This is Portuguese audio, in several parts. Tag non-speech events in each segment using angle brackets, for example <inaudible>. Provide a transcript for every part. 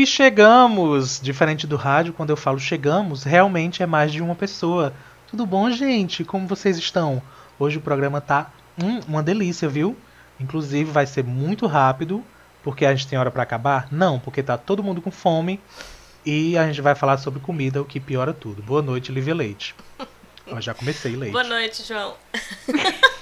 E chegamos! Diferente do rádio, quando eu falo chegamos, realmente é mais de uma pessoa. Tudo bom, gente? Como vocês estão? Hoje o programa tá hum, uma delícia, viu? Inclusive vai ser muito rápido, porque a gente tem hora para acabar? Não, porque tá todo mundo com fome e a gente vai falar sobre comida, o que piora tudo. Boa noite, Lívia Leite. Eu já comecei, Leite. Boa noite, João. <laughs>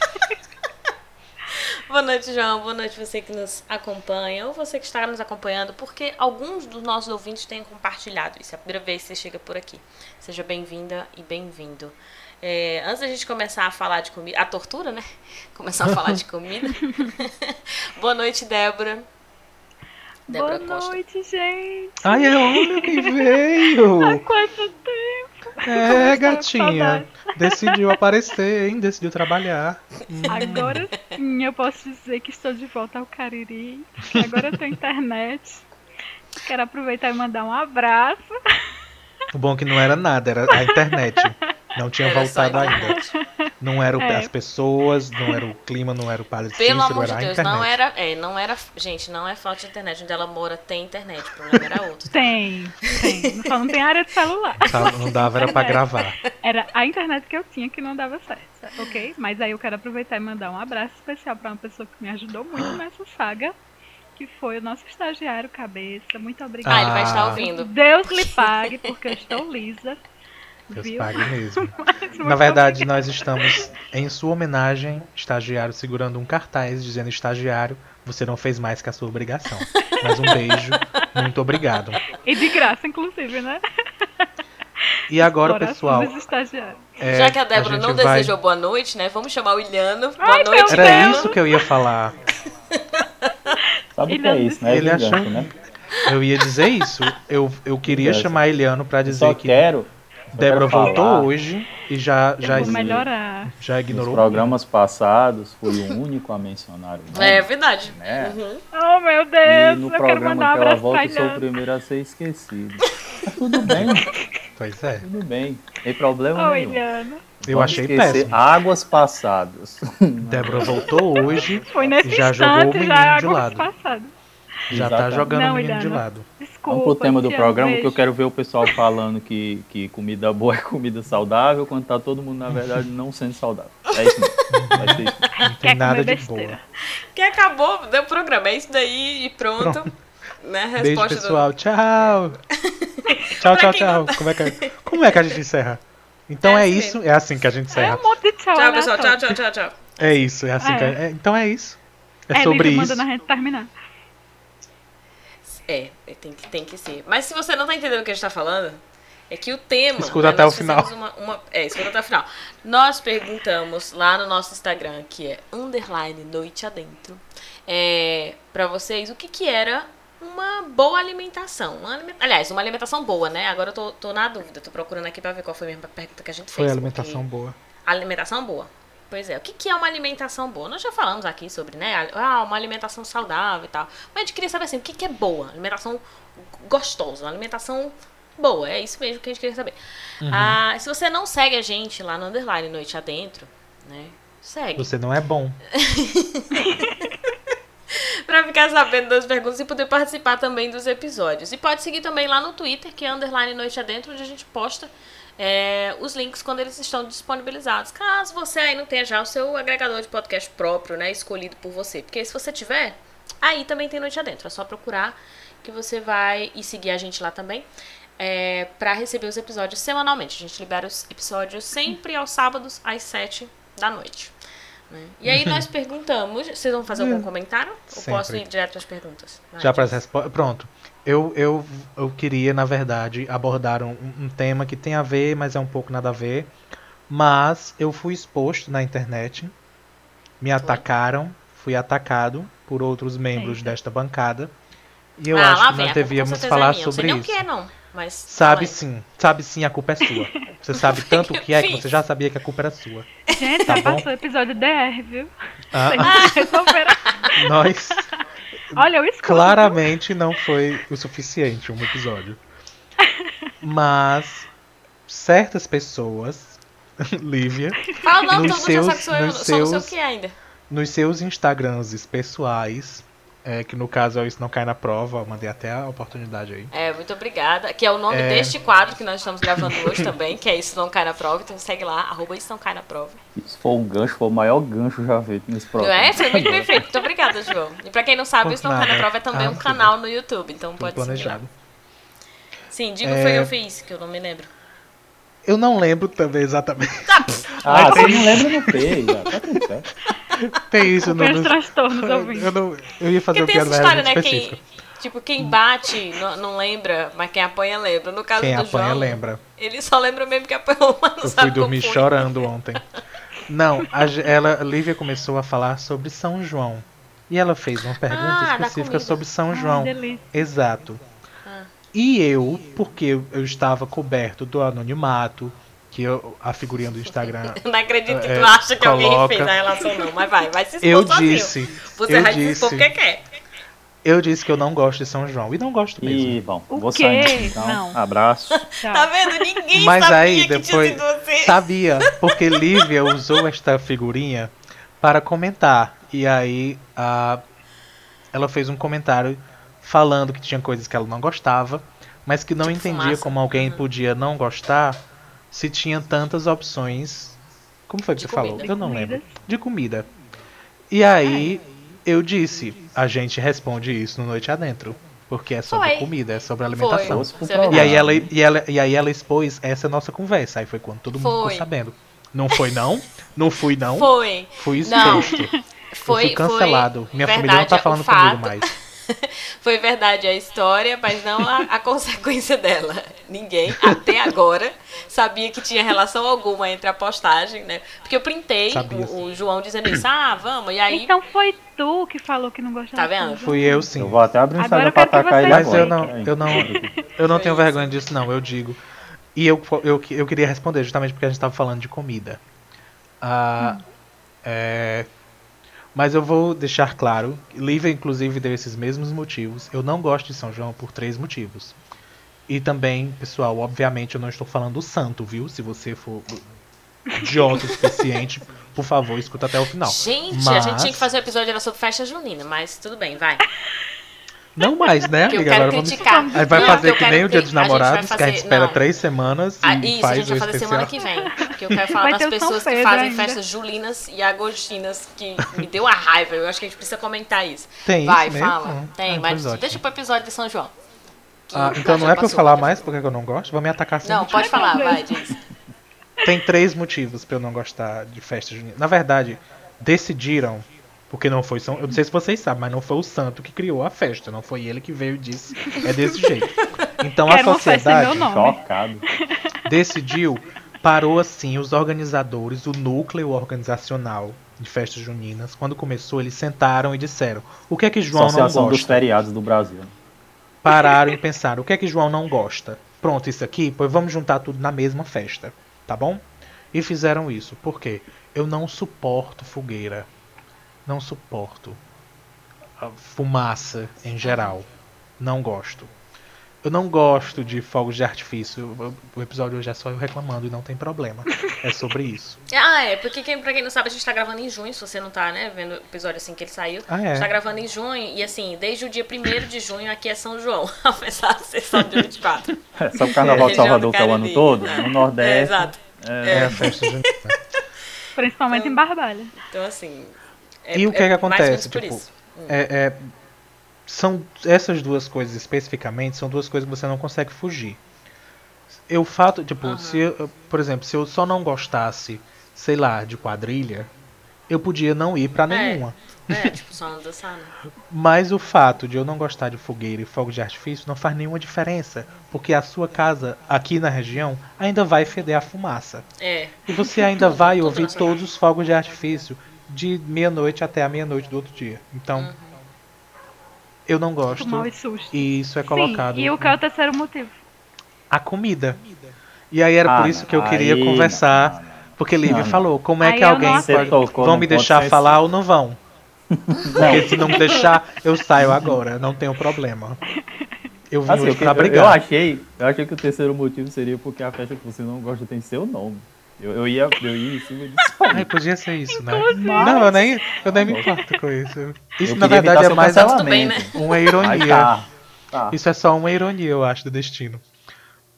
Boa noite, João. Boa noite você que nos acompanha ou você que está nos acompanhando, porque alguns dos nossos ouvintes têm compartilhado isso. É a primeira vez que você chega por aqui. Seja bem-vinda e bem-vindo. É, antes da gente começar a falar de comida, a tortura, né? <laughs> Começar a falar de comida. <laughs> Boa noite, Débora. Débora Boa Costa. noite, gente. Ai, é homem que veio. Há quanto tempo? É, <laughs> gatinha. Decidiu aparecer, hein? Decidiu trabalhar. Agora sim eu posso dizer que estou de volta ao Cariri. Agora eu tenho internet. Quero aproveitar e mandar um abraço. O bom é que não era nada, era a internet. <laughs> Não tinha era voltado ainda. Não eram é. as pessoas, não era o clima, não era o palestino, Pelo amor de Deus, não era, é, não era, gente, não é falta de internet. Onde ela mora tem internet, o problema era outro. Tem, tem. Só não tem área de celular. Não dava, era pra gravar. Era a internet que eu tinha que não dava certo, ok? Mas aí eu quero aproveitar e mandar um abraço especial pra uma pessoa que me ajudou muito nessa saga que foi o nosso estagiário Cabeça. Muito obrigada. Ah, ele vai estar ouvindo. Deus lhe pague, porque eu estou lisa. Deus Viu? pague mesmo. <laughs> Na verdade, nós estamos em sua homenagem, estagiário segurando um cartaz dizendo estagiário, você não fez mais que a sua obrigação. Mas um beijo, muito obrigado. E de graça, inclusive, né? E agora, pessoal. É, Já que a Débora a não vai... desejou boa noite, né? Vamos chamar o Iliano. Boa Ai, noite, Era Deus. isso que eu ia falar. <laughs> Sabe o que é isso, né? Ele achou... né? Eu ia dizer isso. Eu, eu queria chamar Iliano para dizer eu só que. quero Débora voltou hoje e já já melhorar. já ignorou. Nos programas passados foi o único a mencionar o nome. É verdade. Né? Uhum. Oh meu Deus! E no programa que ela volta eu sou o primeiro a ser esquecido. tudo bem. <laughs> Pois é. Tudo bem. Tem problema oh, nenhum. Iliana. Eu Vamos achei péssimo. Águas passadas. Débora voltou hoje Foi nesse e já instante, jogou o menino já de lado. Passadas. Já tá Exatamente. tá jogando não, o menino de lado. Desculpa, Vamos pro tema do programa, que eu quero ver o pessoal falando que, que comida boa é comida saudável, quando tá todo mundo, na verdade, não sendo saudável. É isso mesmo. Vai ser isso. Não tem nada de boa. Que acabou, deu o programa. É isso daí e pronto. pronto. Né? Resposta Beijo, pessoal. Do... Tchau. <laughs> tchau, tchau, tchau. Como é, que, como é que a gente encerra? Então é, é assim isso, mesmo. é assim que a gente encerra. É um monte de tchau, tchau, pessoal. Tchau, tchau, tchau, tchau. É isso, é assim é. que é, Então é isso. É, é sobre isso. Na gente terminar. É, é, tem que, tem que ser. Mas se você não tá entendendo o que a gente tá falando, é que o tema. Escuta né, até o final. Uma, uma, é, escuta até o final. Nós perguntamos lá no nosso Instagram, que é underline noite adentro, é, pra vocês o que que era uma boa alimentação. Uma Aliás, uma alimentação boa, né? Agora eu tô, tô na dúvida, tô procurando aqui pra ver qual foi a pergunta que a gente fez. Foi alimentação boa. Alimentação boa. Pois é, o que, que é uma alimentação boa? Nós já falamos aqui sobre, né? Ah, uma alimentação saudável e tal. Mas a gente queria saber assim, o que, que é boa? Alimentação gostosa, alimentação boa. É isso mesmo que a gente queria saber. Uhum. Ah, se você não segue a gente lá no Underline Noite Adentro, né? Segue. Você não é bom. <laughs> pra ficar sabendo das perguntas e poder participar também dos episódios. E pode seguir também lá no Twitter, que é Underline Noite Adentro, onde a gente posta é, os links quando eles estão disponibilizados. Caso você aí não tenha já o seu agregador de podcast próprio, né, escolhido por você. Porque se você tiver, aí também tem Noite Adentro. É só procurar que você vai e seguir a gente lá também. É, para receber os episódios semanalmente. A gente libera os episódios sempre aos sábados, às 7 da noite. Né? E aí nós <laughs> perguntamos. Vocês vão fazer algum hum. comentário? Sempre. Ou posso ir direto às perguntas? Vai, Já para as respostas. Pronto. Eu, eu, eu queria, na verdade, abordar um, um tema que tem a ver, mas é um pouco nada a ver. Mas eu fui exposto na internet, me atacaram, fui atacado por outros membros Eita. desta bancada. E eu ah, acho que nós devíamos falar é sobre isso. Não, não, mas sabe sim, sabe sim, a culpa é sua. Você <laughs> sabe tanto o que é que você já sabia que a culpa era sua. Gente, tá já bom? passou o episódio DR, viu? Ah, ah. <laughs> Nós Olha, eu Claramente não foi o suficiente um episódio. <laughs> Mas certas pessoas, <laughs> Lívia, Fala não, nos seus, nos seus, que ainda. Nos seus Instagrams pessoais, É, que no caso é o Isso Não Cai na Prova, eu mandei até a oportunidade aí. É, muito obrigada. Que é o nome É. deste quadro que nós estamos gravando hoje também, que é Isso Não Cai na Prova. Então segue lá, arroba Isso Não Cai na Prova. Isso foi um gancho, foi o maior gancho já feito nesse Não programa. é? Foi muito bem feito. Muito obrigada, João. E pra quem não sabe, Isso Não Cai na. Prova é também Ah, um canal no YouTube. Então pode planejado. Sim, diga o É. que foi que eu fiz, que eu não me lembro. Eu não lembro também exatamente. Ah, você não lembra, não fez. Tá tudo certo. <laughs> Tem isso no. No- transtornos ouvindo. eu, não, eu ia fazer Porque uma tem essa história, né? Quem, tipo, quem bate não, não lembra, mas quem apanha lembra. No caso Quem do apanha João, lembra. ele só lembra mesmo que apanhou, mas não Eu sabe fui dormir foi. chorando ontem. <laughs> Não, a, ela, a Lívia começou a falar sobre São João. E ela fez uma pergunta Ah, específica sobre São Ai, João. delícia. Exato. Ah. E eu, porque eu estava coberto do anonimato, que eu- a figurinha do Instagram. Eu <laughs> não acredito que É, tu acha que alguém coloca- fez a relação, não. Mas vai, vai se expor Eu sozinho. disse, Você eu vai se expor disse, porque quer. eu disse que eu não gosto de São João. E não gosto mesmo. E, bom, O vou quê? sair então. Não. Abraço. <laughs> Tá vendo? Ninguém Mas sabia aí que depois tinha sido você. sabia, porque Lívia usou esta figurinha para comentar. E aí a, ela fez um comentário falando que tinha coisas que ela não gostava, mas que não Tipo entendia fumaça. como alguém Uhum. podia não gostar se tinha tantas opções. Como foi que De você falou? comida. Eu não lembro. De comida. E aí eu disse, a gente responde isso no Noite Adentro. Porque é sobre Foi. comida, é sobre alimentação. É. E aí, ela, e, ela, e aí ela expôs essa nossa conversa. Aí foi quando todo mundo Foi. ficou sabendo. Não foi não? Não fui não? Foi. Fui Não. exposto. Foi, eu fui cancelado. foi Minha verdade, família não tá o falando fato, comigo mais. <laughs> Foi verdade a história, mas não a, a consequência dela. Ninguém, até agora, sabia que tinha relação alguma entre a postagem, né? Porque eu printei o, o João dizendo isso, ah, vamos, e aí. Então foi tu que falou que não gostava Tá vendo? Fui eu sim. Eu vou até abrir um Agora Instagram eu pra atacar ele Mas eu não, eu não, eu não tenho isso. vergonha disso não, eu digo. E eu, eu, eu queria responder justamente porque a gente tava falando de comida. Ah, é, mas eu vou deixar claro, Lívia inclusive deu esses mesmos motivos. Eu não gosto de São João por três motivos. E também, pessoal, obviamente eu não estou falando do santo, viu? Se você for idiota o suficiente, por favor, escuta até o final. Gente, a gente Mas- tinha que fazer um episódio era sobre festa junina, mas tudo bem, vai. <laughs> Não mais, né, Que eu amiga? quero Agora vamos... criticar. Aí vai Não, fazer que nem o Dia dos Namorados, que a gente fazer- espera não. três semanas e Ah, isso, a gente vai fazer semana que vem. Porque eu quero <laughs> falar Vai das pessoas que fazem ainda. festas julinas e agostinas, que me deu a raiva. Eu acho que a gente precisa comentar isso. Tem vai, isso mesmo? fala. Tem, Ah, mas deixa pro episódio de São João. Ah, então não é pra eu falar mais porque eu não gosto? Vão me atacar sem Não, motivo. pode falar, vai, diz. Tem três motivos pra eu não gostar de festa junina. Na verdade, decidiram, porque não foi São... Eu não sei se vocês sabem, mas não foi o santo que criou a festa. Não foi ele que veio e disse, é desse jeito. Então a Quero em sociedade. Chocado. decidiu, parou assim, os organizadores, o núcleo organizacional de festas juninas. Quando começou, eles sentaram e disseram, o que é que João não Associação dos gosta? Feriados do Brasil. pararam e pensaram: o que é que João não gosta? Pronto, isso aqui, pois vamos juntar tudo na mesma festa, tá bom? E fizeram isso. Por quê? Eu não suporto fogueira. Não suporto a fumaça em geral. Não gosto. Eu não gosto de fogos de artifício. O- episódio hoje é só eu reclamando e não tem problema. É sobre isso. <laughs> Ah, é, porque quem, pra quem não sabe, a gente tá gravando em junho, se você não tá, né, vendo o episódio assim que ele saiu. Ah, A é? gente tá gravando em junho, e assim, desde o dia 1 de junho aqui é São João, <laughs> apesar de ser só dia 24. É só o Carnaval de do Salvador que é o ano todo. É. No É, Nordeste. exato. É a festa junina. Principalmente em Barbalha. Então, assim. É- E o que é que menos acontece? Tipo. É, é, são essas duas coisas especificamente são duas coisas que você não consegue fugir. Eu fato, tipo, Aham. se eu, por exemplo, se eu só não gostasse, sei lá, de quadrilha, eu podia não ir pra nenhuma. É, <laughs> tipo, só não dançar, né? Mas o fato de eu não gostar de fogueira e fogo de artifício não faz nenhuma diferença, porque a sua casa aqui na região ainda vai feder a fumaça. É. E você ainda vai <laughs> ouvir todos os fogos de artifício de meia-noite até a meia-noite do outro dia. Então, Uhum. eu não gosto. Mal e susto. E isso é colocado. Sim, e o que é o terceiro motivo? A comida. E aí era por Ah, isso que eu queria aí, conversar. não, não. Porque Lívia Não. falou, como é Aí que alguém não pode, vão me deixar falar ou não vão? <laughs> Não, Porque se não me deixar, eu saio agora, não tenho problema. Eu vim assim, hoje eu, pra eu, eu brigar. achei, eu achei que o terceiro motivo seria porque a festa que você não gosta tem seu nome. Eu, eu, ia, eu ia em cima disso. Ai, <laughs> podia ser isso, né? Inclusive. Não, eu nem, eu nem me importo com isso. Isso, Eu na verdade, é mais bem, né? uma ironia. tá. Tá. Isso é só uma ironia, eu acho, do destino.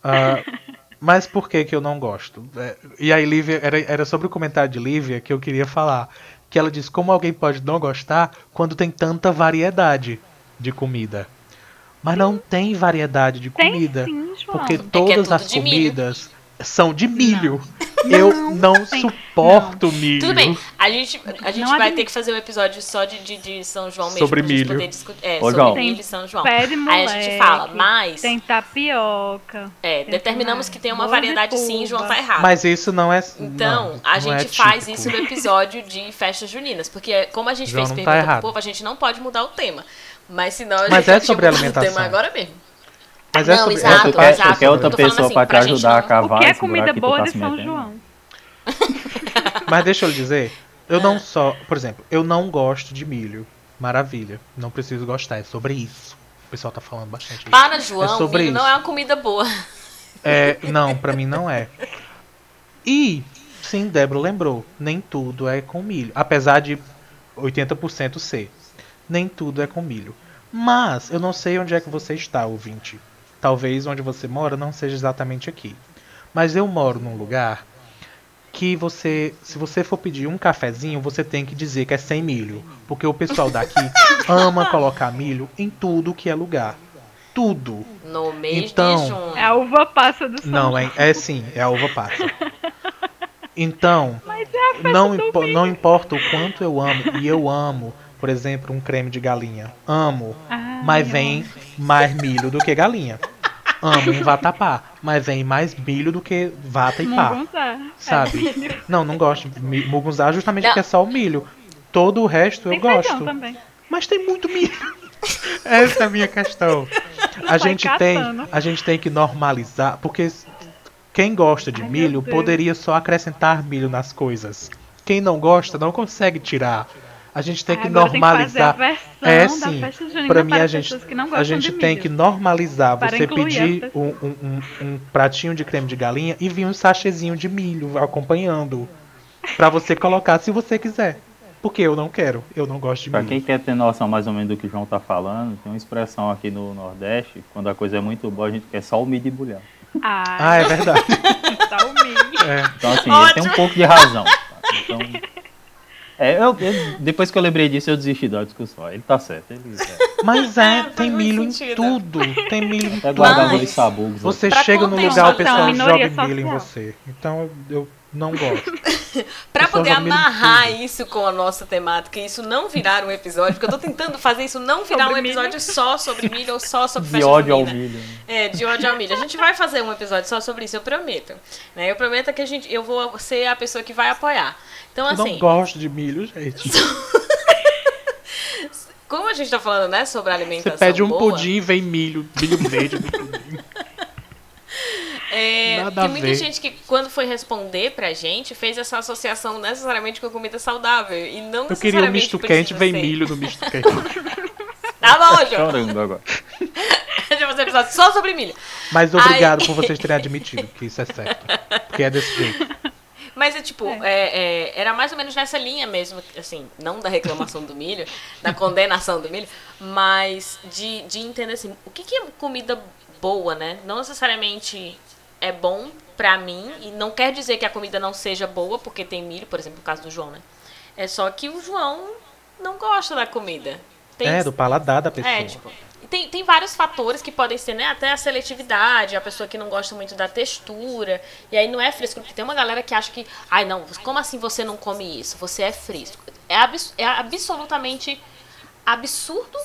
Ah, <laughs> mas por que que eu não gosto? É, e aí, Lívia, era, era sobre o comentário de Lívia que eu queria falar. Que ela disse, como alguém pode não gostar quando tem tanta variedade de comida? Mas não tem variedade de Tem comida. sim, João. Porque que é todas tudo as comidas são de milho. Eu não tem- suporto milho. Tudo bem, a gente, a gente Não vai ter que fazer um episódio só de, de, de São João mesmo. Sobre pra gente milho. poder discutir. É, Ô, sobre João. milho e São João. Pé de Aí a moleque, gente fala, mas Tem tapioca. é, tem determinamos mais. que tem uma variedade sim, João tá errado. Mas isso não é. Então, não, a não gente é faz típico. isso no episódio de festas juninas. Porque como a gente João fez não tá pergunta errado. pro povo, a gente não pode mudar o tema. Mas senão a Mas gente é tinha sobre mudado o alimentação. tema agora mesmo. Mas é Não, sobre, exato, é, tu sobre- quer, exato. tu quer outra pessoa assim, pra te ajudar a não- cavar O que é comida boa tá de São metendo? João? <laughs> Mas deixa eu lhe dizer, eu não só, por exemplo, eu não gosto de milho. Maravilha, não preciso gostar, é sobre isso. O pessoal tá falando bastante isso. Para João, É sobre milho não isso. é uma comida boa. É, não, pra mim não é. E, sim, Débora lembrou, nem tudo é com milho. Apesar de 80% ser. Nem tudo é com milho. Mas, eu não sei onde é que você está, ouvinte. Talvez onde você mora não seja exatamente aqui. Mas eu moro num lugar que você, se você for pedir um cafezinho, você tem que dizer que é sem milho. Porque o pessoal daqui <laughs> ama colocar milho em tudo que é lugar. Tudo. No mês Então, de junho. É a uva passa do São Não, é, é sim, é a uva passa. Então, <laughs> Mas é não, impo- milho. não importa o quanto eu amo, e eu amo, por exemplo, um creme de galinha. Amo. Ai, Mas eu vem mais milho do que galinha. Amo um vatapá, mas vem mais milho do que vata e pá. Mugunzá. Sabe? Não, não gosto de mugunzá justamente Não. porque é só o milho. Todo o resto eu Tem feijão gosto. também. Mas tem muito milho. <laughs> Essa é a minha questão. A gente tem, a gente tem que normalizar, porque quem gosta de Ai, milho poderia só acrescentar milho nas coisas. Quem não gosta não consegue tirar. A gente tem Ai, que agora tem que fazer a normalizar. versão é sim. Pra mim para a gente, pessoas que não a gente de tem milho. que normalizar Para você pedir um, um- um- um pratinho de creme de galinha e vir um sachêzinho de milho acompanhando. Pra você colocar se você quiser. Porque eu não quero. Eu não gosto de Pra milho. quem quer ter noção mais ou menos do que o João tá falando, tem uma expressão aqui no Nordeste, quando a coisa é muito boa, a gente quer só o milho e bulhar. Ah, Ah, é verdade. <laughs> tá o milho. É. Então, assim, ele tem um pouco de razão. tá? Então, é, eu- eu- depois que eu lembrei disso, eu desisti da discussão. Ele tá certo. Ele, é, Mas é, É, tem milho em sentido. tudo. Tem milho em <laughs> até tudo. guardava Mas- os sabugos. Você chega no lugar, o pessoal minoria joga milho em você. Então eu, eu não gosto. <laughs> Pra Pessoal poder milho amarrar tudo. isso com a nossa temática e isso não virar um episódio, porque eu tô tentando fazer isso não virar Sobre um milho. episódio só sobre milho ou só sobre De festa ódio ao milho. né? É, de ódio ao milho. A gente vai fazer um episódio só sobre isso, eu prometo. Né? Eu prometo que a gente, eu vou ser a pessoa que vai apoiar. Então, Eu assim, não gosto de milho, gente. <laughs> como a gente tá falando, né, sobre Você alimentação pede um boa, pudim e vem milho. Milho verde no pudim. É, Nada tem a muita ver. gente que, quando foi responder pra gente, fez essa associação necessariamente com comida saudável. E não Eu queria um misto quente, vem ser. milho no misto <laughs> quente. Tá bom, João. Chorando agora. A gente vai fazer um episódio só sobre milho. Mas obrigado Ai. por vocês terem admitido que isso é certo. Porque é desse jeito. Mas é tipo, é, é, era mais ou menos nessa linha mesmo, assim, não da reclamação do milho, da condenação do milho, mas de, de entender assim, o que, que é comida boa, né? Não necessariamente é bom pra mim, e não quer dizer que a comida não seja boa, porque tem milho, por exemplo, no caso do João, né? É só que o João não gosta da comida. Tem, É, do paladar da pessoa. é, tipo, tem, tem vários fatores que podem ser, né? Até a seletividade, a pessoa que não gosta muito da textura. E aí não é fresco, porque tem uma galera que acha que, ai não, como assim você não come isso? Você é fresco. É, abs- é absolutamente absurdo.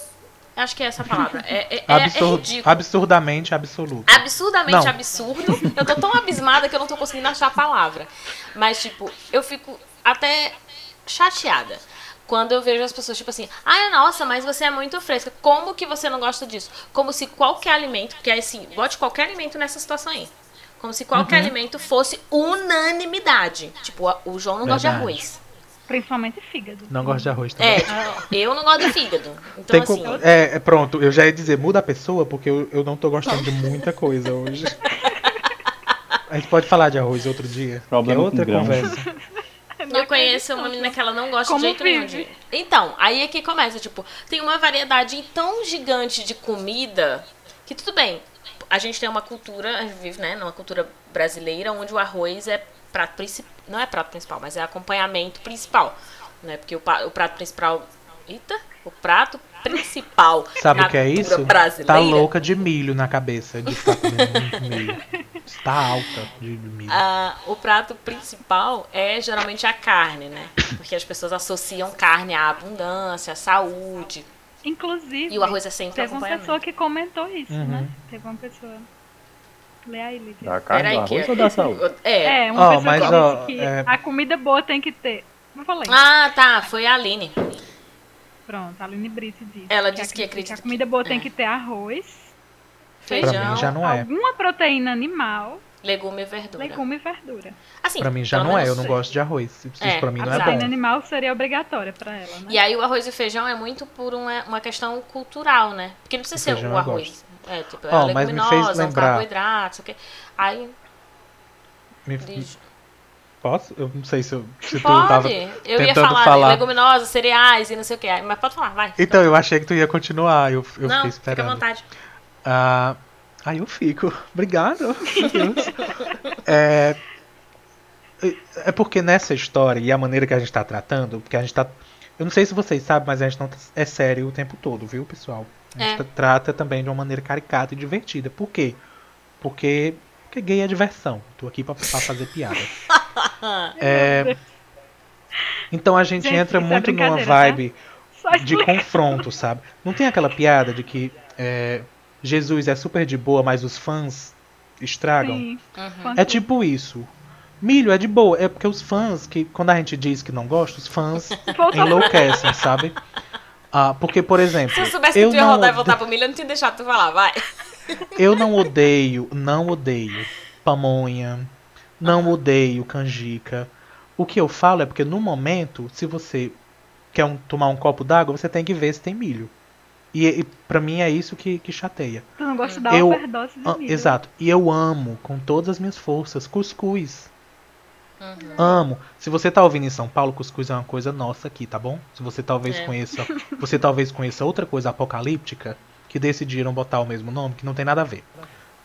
Acho que é essa a palavra. É, é, é- é Absurdo, ridículo. absurdamente absoluto. Absurdamente Não. absurdo. Eu tô tão abismada que eu não tô conseguindo achar a palavra. Mas, tipo, eu fico até chateada. Quando eu vejo as pessoas, tipo assim, ai, nossa, mas você é muito fresca. Como que você não gosta disso? Como se qualquer alimento, porque assim, bote qualquer alimento nessa situação aí. Como se qualquer Uhum. alimento fosse unanimidade. Tipo, o João não gosta de Verdade. arroz. Principalmente fígado. Não gosto de arroz também. É, tipo, eu não gosto de fígado. Então, Tem assim, co- é, é, pronto, eu já ia dizer, muda a pessoa, porque eu, eu não tô gostando de muita coisa hoje. <laughs> A gente pode falar de arroz outro dia. Problema é outra com conversa. <laughs> Eu conheço uma menina que ela não gosta Como de jeito nenhum de. Então, aí é que começa, tipo, tem uma variedade tão gigante de comida que tudo bem. A gente tem uma cultura, a gente vive, né, numa cultura brasileira onde o arroz é prato principal. Não é prato principal, mas é acompanhamento principal. Né? Porque o, pa- o prato principal. Eita! O prato principal. Sabe o que é isso? Brasileira, Tá louca de milho na cabeça, de comendo muito milho. Está alta de milho. Ah, o prato principal é geralmente a carne, né? Porque as pessoas associam carne à abundância, à saúde. Inclusive, E o arroz é sempre teve uma pessoa que comentou isso, Uhum. né? Teve uma pessoa. Lê aí, Lídia. Da carne do que arroz ou da saúde? É. É, uma Ó, pessoa mas, que ó, que é- a comida boa tem que ter. Não falei. Ah, tá. Foi a Aline. Pronto, a Aline Brito disse. Ela a- disse que acredita a comida boa tem é. que ter arroz, Pra Feijão, mim já não é. alguma proteína animal, legume e verdura. legume e verdura. Assim, Pra mim já não é, eu não gosto de arroz. Isso É, pra mim a não é proteína bom. animal seria obrigatória pra ela, né? E aí o arroz e feijão é muito por uma, uma questão cultural, né? Porque não precisa O ser o arroz. É, tipo, é Ó, a mas me fez leguminosa, é um lembrar- carboidrato, sei o quê. Aí, Me- diz- Posso? Eu não sei se, eu, se tu pode. tava Eu ia falar, falar. leguminosa, cereais e não sei o quê. Mas pode falar, vai. Então, eu achei que tu ia continuar, eu, eu não, fiquei fica à esperando. vontade. Ah, aí eu fico. <laughs> Obrigado. Deus. <laughs> é, é porque nessa história e a maneira que a gente tá tratando, porque a gente tá. Eu não sei se vocês sabem, mas a gente não tá- é sério o tempo todo, viu, pessoal? A gente É. trata também de uma maneira caricata e divertida. Por quê? Porque, porque gay é diversão. Tô aqui pra, pra fazer piada. <laughs> É, então a gente, Gente, entra é muito numa brincadeira, tá? vibe Só de confronto, sabe? Não tem aquela piada de que é, Jesus é super de boa, mas os fãs estragam? Sim. Uhum. É tipo isso. Milho é de boa, é porque os fãs, que quando a gente diz que não gosta, os fãs enlouquecem, sabe? <laughs> Ah, porque, por exemplo, Se eu soubesse eu que tu ia não, rodar e voltar pro milho, eu não tinha deixado tu falar, vai. <laughs> eu não odeio, não odeio pamonha, não odeio canjica. O que eu falo é porque no momento, se você quer um- tomar um copo d'água, você tem que ver se tem milho. E, e para mim é isso que, que chateia. Tu não gosta da Eu- overdose de milho. exato. E eu amo com todas as minhas forças cuscuz. Uhum. Amo. Se você tá ouvindo em São Paulo, cuscuz é uma coisa nossa aqui, tá bom? Se você talvez É. conheça, você talvez conheça outra coisa apocalíptica que decidiram botar o mesmo nome, que não tem nada a ver.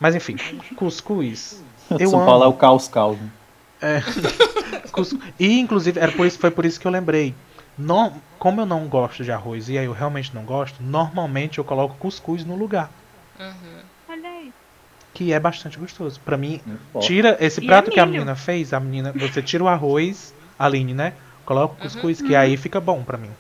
Mas enfim, cuscuz. Eu São amo. Paulo é o caos. Né? <laughs> Cus- E inclusive era por isso, foi por isso que eu lembrei. No- como eu não gosto de arroz e aí eu realmente não gosto, normalmente eu coloco cuscuz no lugar, Uhum. Olha aí. Que é bastante gostoso. Pra mim, forte. tira esse prato é que a menina fez, a menina, você tira o arroz, Aline, né? Coloca o cuscuz, que aí fica bom pra mim.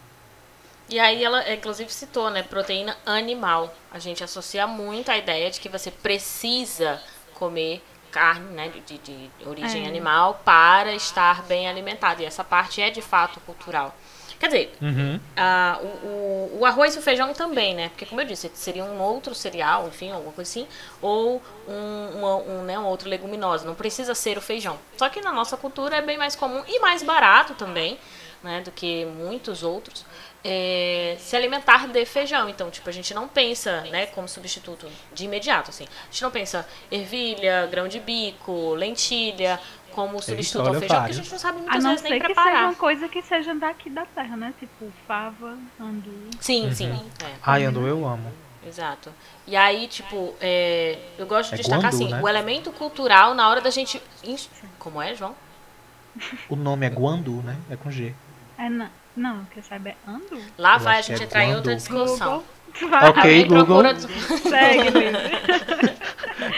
E aí ela, inclusive, citou, né, proteína animal. A gente associa muito a ideia de que você precisa comer carne, né, de, de origem É. animal para estar bem alimentado. E essa parte é de fato cultural. Quer dizer, Uhum. o, o- arroz e o feijão também, né? Porque, como eu disse, seria um outro cereal, enfim, alguma coisa assim, ou um, uma- um, né, um outro leguminoso. Não precisa ser o feijão. Só que na nossa cultura é bem mais comum e mais barato também, né? Do que muitos outros. é, se alimentar de feijão. Então, tipo, a gente não pensa, né, como substituto de imediato, assim. A gente não pensa ervilha, grão de bico, lentilha como substituto ao feijão, porque a gente não sabe A muitas não vezes nem ser que seja preparar. uma coisa que seja daqui da terra, né? Tipo fava, andu. Sim, sim. É. Ai, Andu, eu amo. Exato. E aí, tipo, é, eu gosto de É destacar guandu, assim, né? o elemento cultural na hora da gente. Como é, João? O nome é Guandu, né? É com G. É, não, não, que eu saiba é andu. Lá Eu vai a gente é entrar em outra discussão. Google. Vai, Ok, Google. procura. segue.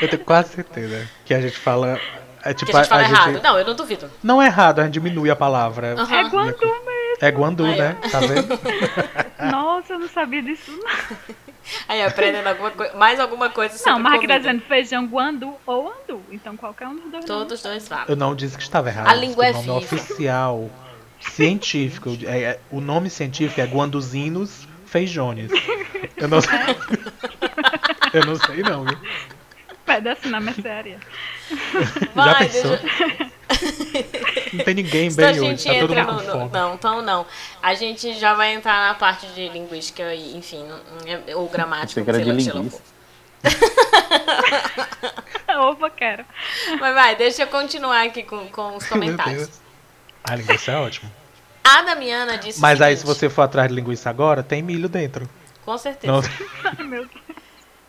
Eu tenho quase certeza que a gente fala. É tipo, Que a gente fala a errado. gente- Não, eu não duvido. Não é errado, a gente diminui a palavra. Aham. É Guandu mesmo. É Guandu, Aí, né? Tá vendo? <laughs> <laughs> Nossa, eu não sabia disso. Não, Aí, aprendendo alguma coisa, mais alguma coisa sobre não mas aqui tá dizendo feijão guandu ou andu. Então qualquer um dos dois. Todos dois valem. Eu não disse que estava errado. A língua é O viva. oficial, científico, é- é- o nome científico é Guanduzinos feijones. Eu não sei. <laughs> Eu não sei não, viu? Pedaço na mercearia. <laughs> Já Vai, pensou? deixa... Não tem ninguém bem gente hoje, tá todo mundo no, com fome. Não, então não. A gente já vai entrar na parte de linguística, e, enfim, é- ou gramática. Achei que era de lá, sei lá o linguiça. quê. <laughs> Ovo quero. Mas vai, deixa eu continuar aqui com, com os comentários. A linguiça é ótimo. A Damiana disse Mas aí, se você for atrás de linguiça agora, tem milho dentro. Com certeza. Não, <laughs> Ai, meu Deus.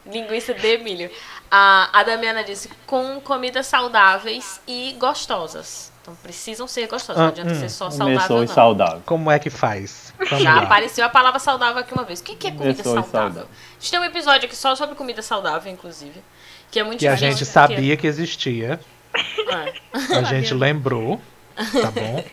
Linguiça de milho. A, a Damiana disse com comidas saudáveis e gostosas. Então precisam ser gostosas, não Ah, adianta hum, ser só saudável, Começou não. e saudável. como é que faz? Vamos Já lá. apareceu a palavra saudável aqui uma vez. O que, que é comida saudável? saudável. A gente tem um episódio aqui só sobre comida saudável, inclusive. Que é muito Que a gente porque- sabia que existia. É. A gente <laughs> lembrou. Tá <laughs> bom?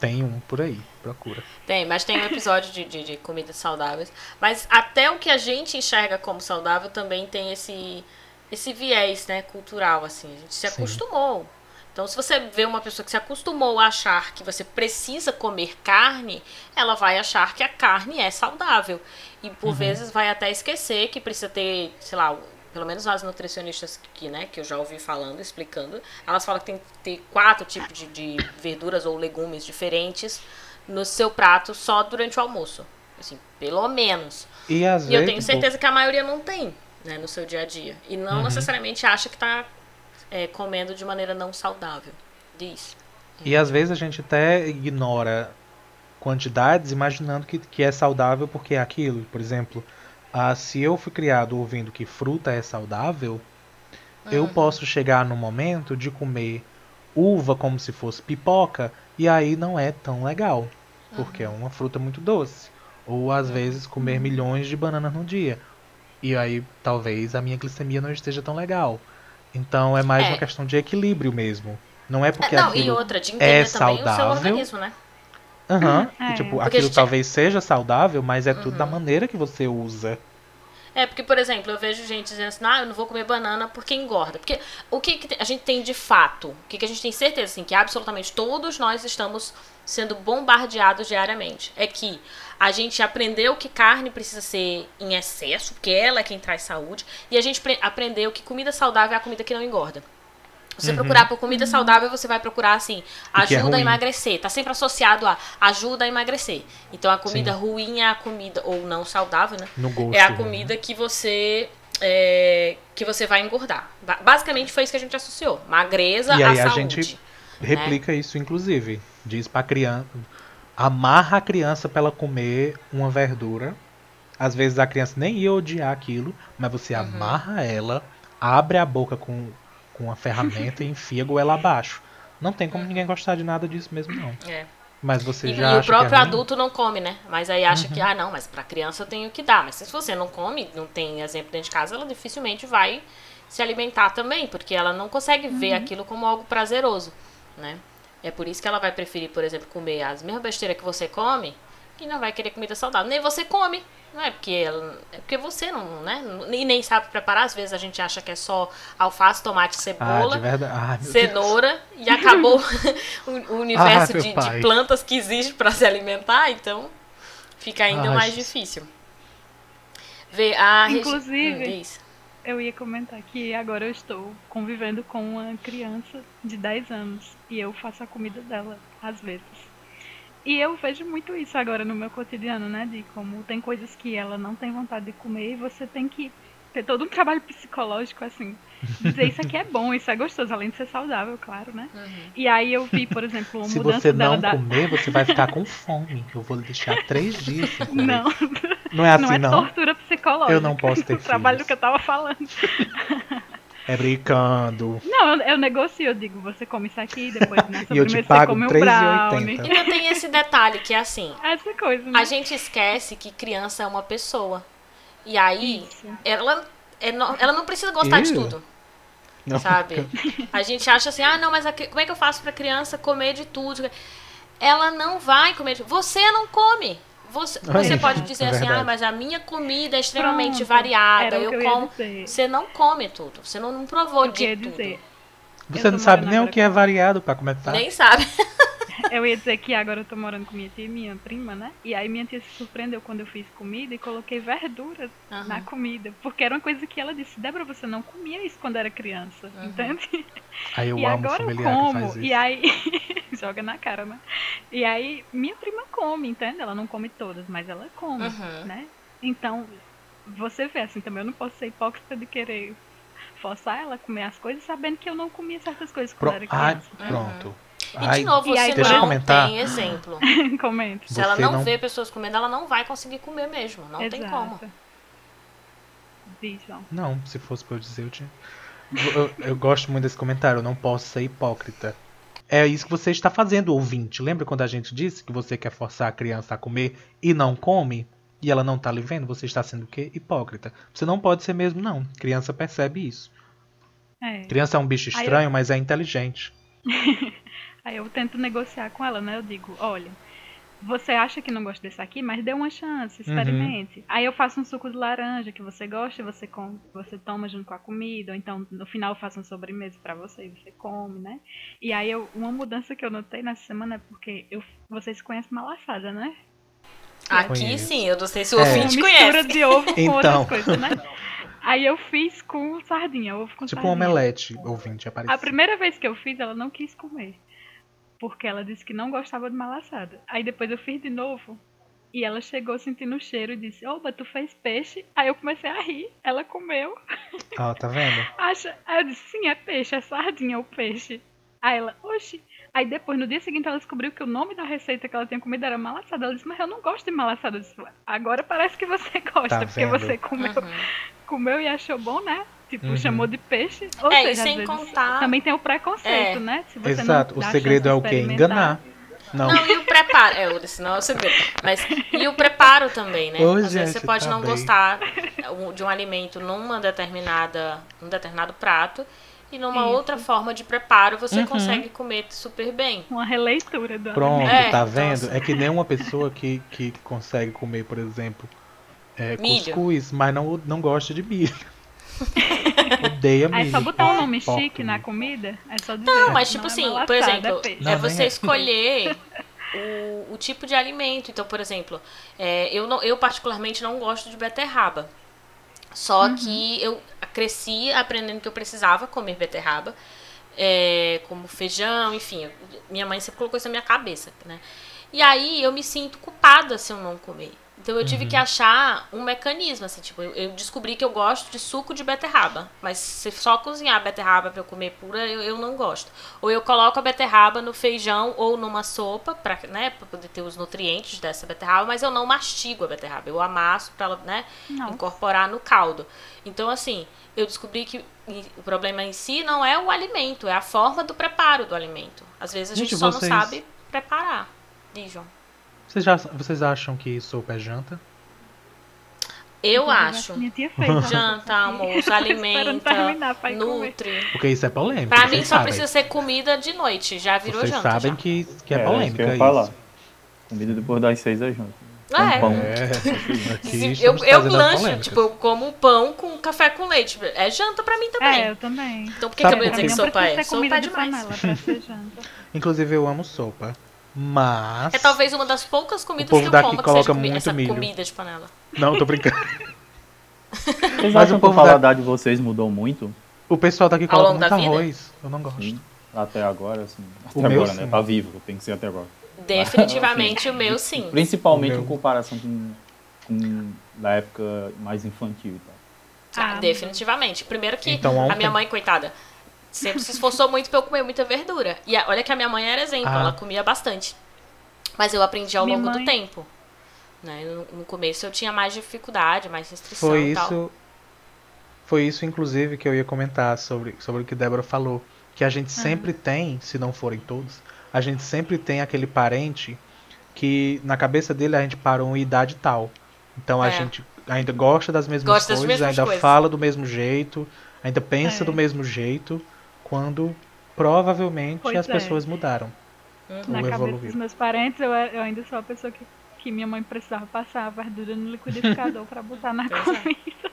Tem um por aí. Procura. Tem, mas tem um episódio de, de, de comidas saudáveis. Mas até o que a gente enxerga como saudável também tem esse, esse viés, né, cultural, assim. A gente se Sim. acostumou. Então, se você vê uma pessoa que se acostumou a achar que você precisa comer carne, ela vai achar que a carne é saudável. E por vezes vai até esquecer que precisa ter, sei lá, pelo menos as nutricionistas que, né, que eu já ouvi falando, explicando, elas falam que tem que ter quatro tipos de, de verduras ou legumes diferentes no seu prato só durante o almoço. Assim, pelo menos. E às E vezes. eu tenho certeza que a maioria não tem, né, no seu dia a dia. E não Uhum. necessariamente acha que está comendo de maneira não saudável. Diz. E às vezes a gente até ignora quantidades imaginando que, que é saudável porque é aquilo. Por exemplo, ah, se eu fui criado ouvindo que fruta é saudável, eu posso chegar no momento de comer uva como se fosse pipoca e aí não é tão legal, porque é uma fruta muito doce. Ou às vezes comer milhões de bananas no dia. E aí talvez a minha glicemia não esteja tão legal. Então é mais É. uma questão de equilíbrio mesmo. Não é porque É, não, e outra, de entender é também o seu saudável. organismo, né? Aham. É. E, tipo, Porque aquilo gente- talvez seja saudável, mas é tudo da maneira que você usa. É, porque, por exemplo, eu vejo gente dizendo assim, ah, eu não vou comer banana porque engorda. Porque o que, que a gente tem de fato? O que, que a gente tem certeza, assim, que absolutamente todos nós estamos sendo bombardeados diariamente? É que a gente aprendeu que carne precisa ser em excesso, porque ela é quem traz saúde, e a gente pre- aprendeu que comida saudável é a comida que não engorda. Você procurar por comida saudável, você vai procurar assim, Uhum. é ajuda a ruim. emagrecer. Tá sempre associado a ajuda a emagrecer. Então a comida ruim é a comida, ou não saudável, né? No gosto. É a né? comida que você é, que você vai engordar. Ba- Basicamente foi isso que a gente associou. Magreza E aí a a saúde. gente replica isso, inclusive. Diz pra criança. Amarra a criança pra ela comer uma verdura. Às vezes a criança nem ia odiar aquilo, mas você Uhum. amarra ela, abre a boca com, com a ferramenta e enfia a goela abaixo. Não tem como ninguém gostar de nada disso mesmo, não. É. Mas você E, já e o acha próprio que é ruim? Uhum. adulto não come, né? Mas aí acha que, ah, não, mas pra criança eu tenho que dar. Mas se você não come, não tem exemplo dentro de casa, ela dificilmente vai se alimentar também, porque ela não consegue ver aquilo como algo prazeroso, né? É por isso que ela vai preferir, por exemplo, comer as mesmas besteiras que você come e não vai querer comida saudável. Nem você come, não é porque ela, é porque você não, né? E nem sabe preparar. Às vezes a gente acha que é só alface, tomate, Ah, cebola. Ai, meu Deus. cenoura e acabou <laughs> o, universo Ah, de, de plantas que existe para se alimentar, então fica ainda Ai, mais Jesus. difícil. Vê a Regi- Inclusive- Hum, diz. Eu ia comentar que agora eu estou convivendo com uma criança de 10 anos e eu faço a comida dela às vezes. E eu vejo muito isso agora no meu cotidiano, né? De como tem coisas que ela não tem vontade de comer e você tem que ter todo um trabalho <laughs> psicológico, assim. Dizer isso aqui é bom, isso é gostoso, além de ser saudável, claro, né? E aí eu vi, por exemplo, uma Se mudança você dela não da. comer, você vai ficar com fome. Eu vou deixar três dias sem comer. Não, Não é assim, não é não? tortura psicológica. Eu não posso ter <laughs> O trabalho que eu tava falando. <laughs> É brincando. Não, eu, eu negocio, eu digo, você come isso aqui, depois na <laughs> E eu te sobremesa você pago come um R$3,80. brownie. Então tem esse detalhe que é assim, <laughs> Essa coisa, né? a gente esquece que criança é uma pessoa. E aí, Isso. ela, é no- ela não precisa gostar de tudo. Não. sabe? A gente acha assim, ah, não, mas a como é que eu faço pra criança comer de tudo? Ela não vai comer de Você não come. Você, você Aí, pode dizer é assim, ah, mas a minha comida é extremamente Pronto, variada, era o que eu eu como. Você não come tudo. Você não, não provou Eu de ia tudo. dizer, Você não sabe nem o que é variado pra começar. Nem sabe. <laughs> eu ia dizer que agora eu tô morando com minha tia e minha prima, né? E aí minha tia se surpreendeu quando eu fiz comida e coloquei verduras Aham. na comida. Porque era uma coisa que ela disse, Débora, você não comia isso quando era criança, entende? <laughs> Aí eu e amo agora eu como. faz isso. E aí. Joga na cara, né? E aí, minha prima come, entende? Ela não come todas, mas ela come, Uhum. né? Então, você vê assim também, eu não posso ser hipócrita de querer forçar ela a comer as coisas, sabendo que eu não comia certas coisas quando Pro... era criança. pronto. E Ai, de novo, E aí, <laughs> você eu não comentar. tem exemplo. Comenta. Se ela Você não, não- vê pessoas comendo, ela não vai conseguir comer mesmo. Não tem como. João. Não, se fosse pra eu dizer, eu tinha. Eu, eu gosto muito desse comentário, eu não posso ser hipócrita. É isso que você está fazendo, ouvinte. Lembra quando a gente disse que você quer forçar a criança a comer e não come? E ela não tá lhe vendo? Você está sendo o quê? Hipócrita. Você não pode ser mesmo, não. Criança percebe isso. É. Criança é um bicho Aí eu- estranho, mas é inteligente. <laughs> Aí eu tento negociar com ela, né? Eu digo, olha, você acha que não gosta desse aqui, mas dê uma chance, experimente. Aí eu faço um suco de laranja que você gosta, e você com, você toma junto com a comida, ou então no final eu faço uma sobremesa pra você e você come, né? E aí eu, uma mudança que eu notei nessa semana é porque eu, vocês conhecem malaçada, né? Aqui Conheço. sim, eu não sei se o É. ouvinte Uma mistura conhece. de ovo com Então. outras coisas, né? <laughs> Aí eu fiz com sardinha, ovo com Tipo um sardinha. omelete, ouvinte, apareceu. A primeira vez que eu fiz, ela não quis comer. Porque ela disse que não gostava de malaçada. Aí depois eu fiz de novo. E ela chegou sentindo o cheiro e disse: Oba, tu fez peixe? Aí eu comecei a rir. Ela comeu. Ó, tá vendo? <laughs> Acha... Aí eu disse: Sim, é peixe, é sardinha o peixe. Aí ela, oxi. Aí depois, no dia seguinte, ela descobriu que o nome da receita que ela tinha comido era malaçada. Ela disse: Mas eu não gosto de malaçada. Eu disse, Agora parece que você <laughs> gosta, Tá porque vendo? você comeu, Uhum. comeu e achou bom, né? Tipo, Uhum. chamou de peixe. Ou É, seja, sem vezes, contar- também tem o preconceito, É. né? Se você Exato. não O segredo é o quê? Enganar. Não. Não, e o preparo. É, o senão é o segredo. Mas, e o preparo também, né? Ô, Às vezes gente, você pode tá não bem. gostar de um alimento numa determinada, num determinado prato. E numa Isso. outra forma de preparo você Uhum. consegue comer super bem. Uma releitura do Pronto, alimento. É, tá vendo? É que nem uma pessoa que, que consegue comer, por exemplo, é, cuscuz, mas não, não gosta de milho. <laughs> Odeia milho. Aí é só botar um nome Porco, chique na comida, é só dizer. Não, mas "Não tipo é assim, por malaçada, é exemplo, peixe." Não, é você é. escolher o, o tipo de alimento. Então, por exemplo, é, eu, não, eu particularmente não gosto de beterraba. Só Uhum. que eu cresci aprendendo que eu precisava comer beterraba, é, como feijão, enfim. Minha mãe sempre colocou isso na minha cabeça, né? E aí eu me sinto culpada se eu não comer. Então eu tive que achar um mecanismo, assim, tipo, eu, eu descobri que eu gosto de suco de beterraba. Mas se só cozinhar a beterraba pra eu comer pura, eu, eu não gosto. Ou eu coloco a beterraba no feijão ou numa sopa, pra, né, pra poder ter os nutrientes dessa beterraba, mas eu não mastigo a beterraba. Eu amasso pra ela, né, Não. incorporar no caldo. Então, assim, eu descobri que o problema em si não é o alimento, é a forma do preparo do alimento. Às vezes a gente, Gente, só vocês- não sabe preparar. Diz, João. Vocês, já, vocês acham que sopa é janta? Eu acho. Minha tia fez. ó. <laughs> Janta, almoço, alimenta, nutre. Porque isso é polêmico. Pra vocês mim só sabem. precisa ser comida de noite, já virou Vocês janta. sabem já. que, que é, polêmica que eu ia isso. falar. Comida depois das seis é junto. É. pão. É, <laughs> aqui Se- eu, eu lancho, polêmicas. tipo, eu como pão com café com leite. É janta pra mim também. É, eu também. Então por que, Sabe que eu ia dizer que sopa é? Sopa é de demais. panela pra ser janta. Inclusive eu amo sopa. Mas. É talvez uma das poucas comidas povo que eu daqui como que coloca muito essa milho. comida de panela. Não, tô brincando. <laughs> Vocês Mas acham o que o povo da- paladar de vocês mudou muito? O pessoal daqui Ao coloca muito vida? arroz. Eu não gosto. Sim. Até agora, assim. Até O meu, agora, né? sim. Tá vivo, tem que ser até agora. Definitivamente <laughs> o meu sim. Principalmente O meu. em comparação com, com da época mais infantil e tal. Ah, Ah, definitivamente. Primeiro que Então, a minha mãe, coitada, sempre se esforçou muito pra eu comer muita verdura. E a- olha que a minha mãe era exemplo, Ah. ela comia bastante. Mas eu aprendi ao Minha longo do mãe- tempo. Né? No, no começo eu tinha mais dificuldade, mais restrição Foi e tal. isso. Foi isso, inclusive, que eu ia comentar sobre, sobre o que Débora falou. Que a gente sempre tem, se não forem todos, a gente sempre tem aquele parente que na cabeça dele a gente parou em idade tal. Então a É. gente ainda gosta das mesmas Gosta das coisas, mesmas ainda coisas. fala do mesmo jeito, ainda pensa É. do mesmo jeito, quando provavelmente Pois as é. pessoas mudaram. Na Ou cabeça evoluiu. dos meus parentes, eu, eu ainda sou a pessoa que, que minha mãe precisava passar a verdura no liquidificador <laughs> pra botar na Pois é. comida.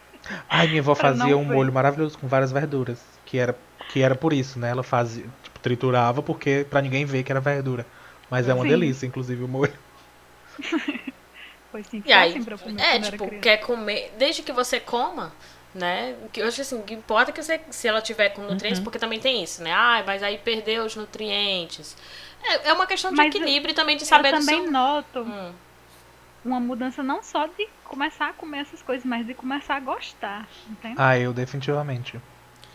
Ai, minha avó fazia um ver. molho maravilhoso com várias verduras, que era que era por isso, né? Ela fazia, tipo, triturava porque pra ninguém ver que era verdura. Mas é uma Sim. delícia, inclusive o molho. <laughs> Foi sim, E aí, assim é, tipo, quer comer, desde que você coma, né? O que eu acho assim, o que importa é que você, se ela tiver com nutrientes, Uhum. porque também tem isso, né? Ah, mas aí perdeu os nutrientes. É, é uma questão de Mas equilíbrio e também de Eu saber do também seu... noto Hum. uma mudança não só de começar a comer essas coisas, mas de começar a gostar, entende? Ah, eu definitivamente.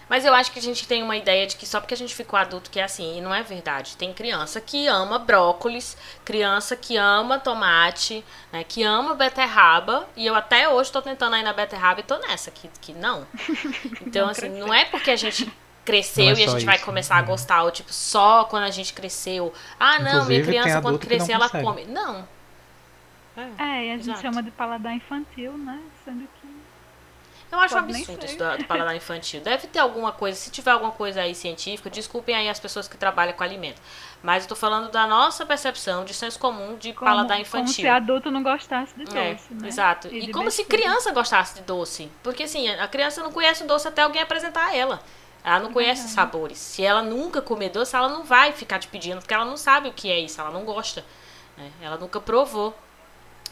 Mas eu acho que a gente tem uma ideia de que só porque a gente ficou adulto que é assim, e não é verdade. Tem criança que ama brócolis, criança que ama tomate, né, que ama beterraba, e eu até hoje tô tentando ir na beterraba e tô nessa, que, que não. <laughs> Então, Não assim, cresceu. não é porque a gente cresceu é e a gente vai isso. começar a Uhum. gostar, ou tipo, só quando a gente cresceu. Ah, não, Inclusive, minha criança quando crescer ela consegue. come. Não. É, e a gente Exato. chama de paladar infantil, né? Sendo que. Eu acho um Pode nem absurdo isso do, do paladar infantil. Deve ter alguma coisa, se tiver alguma coisa aí científica, desculpem aí as pessoas que trabalham com alimento. Mas eu tô falando da nossa percepção de senso comum de Como, paladar como se infantil. adulto não gostasse de É, doce, né? Exato. E E, como se criança gostasse de doce. Porque assim, a criança não conhece o doce até alguém apresentar a ela. Ela não conhece sabores. Se ela nunca comer doce, ela não vai ficar te pedindo, porque ela não sabe o que é isso, ela não gosta. né? Ela nunca provou.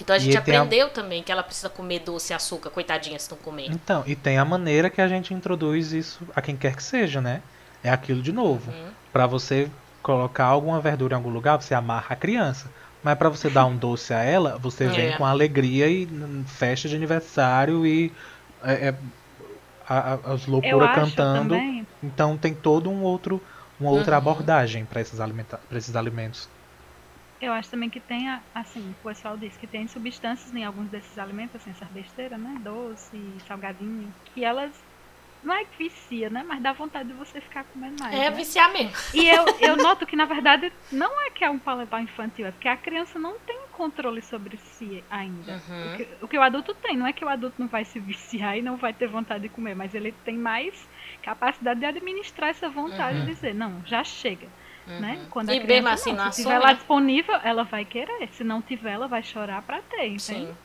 Então a gente tem a- aprendeu também que ela precisa comer doce e açúcar, coitadinha se não comer. Então, e tem a maneira que a gente introduz isso a quem quer que seja, né? É aquilo de novo. Uhum. Pra você colocar alguma verdura em algum lugar, você amarra a criança. Mas pra você dar um doce a ela, você <laughs> vem É. com alegria e festa de aniversário e é, é, a- a- as loucuras cantando. também Então tem todo um outro uma outra Uhum. abordagem para esses alimenta pra esses alimentos. Eu acho também que tem, assim, o pessoal diz que tem substâncias em alguns desses alimentos, assim, essas besteiras, né? Doce, salgadinho, que elas não é que vicia, né? Mas dá vontade de você ficar comendo mais. É né? viciar mesmo. E eu, <laughs> eu noto que, na verdade, não é que é um paladar infantil, é porque a criança não tem controle sobre si ainda. Uhum. O, que, o que o adulto tem, não é que o adulto não vai se viciar e não vai ter vontade de comer, mas ele tem mais capacidade de administrar essa vontade Uhum. e dizer, não, já chega. Né? Quando a E criança mesmo assim não, se tiver assume, lá né? disponível, ela vai querer. Se não tiver, ela vai chorar pra ter, entende? Sim.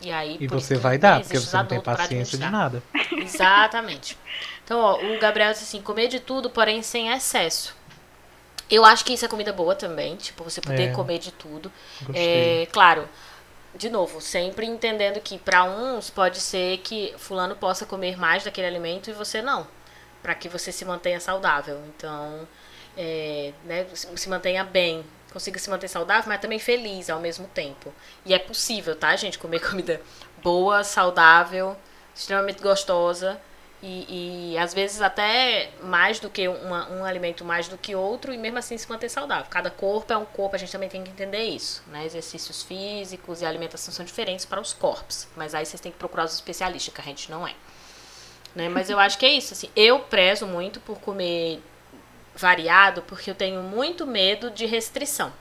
E aí, E você vai dar, porque você não tem paciência de nada. <laughs> Exatamente. Então, ó, o Gabriel disse assim, comer de tudo, porém sem excesso. Eu acho que isso é comida boa também, tipo, você poder É. comer de tudo. Gostei. É, claro, de novo, sempre entendendo que para uns pode ser que fulano possa comer mais daquele alimento e você não, para que você se mantenha saudável. Então, é, né, se mantenha bem, consiga se manter saudável, mas também feliz ao mesmo tempo. E é possível, tá, gente, comer <laughs> comida boa, saudável, extremamente gostosa. E, e às vezes até mais do que uma- um alimento mais do que outro e mesmo assim se manter saudável. Cada corpo é um corpo, a gente também tem que entender isso, né? Exercícios físicos e alimentação são diferentes para os corpos, mas aí vocês têm que procurar os especialistas, que a gente não é. Né? Mas eu acho que é isso, assim, eu prezo muito por comer variado porque eu tenho muito medo de restrição.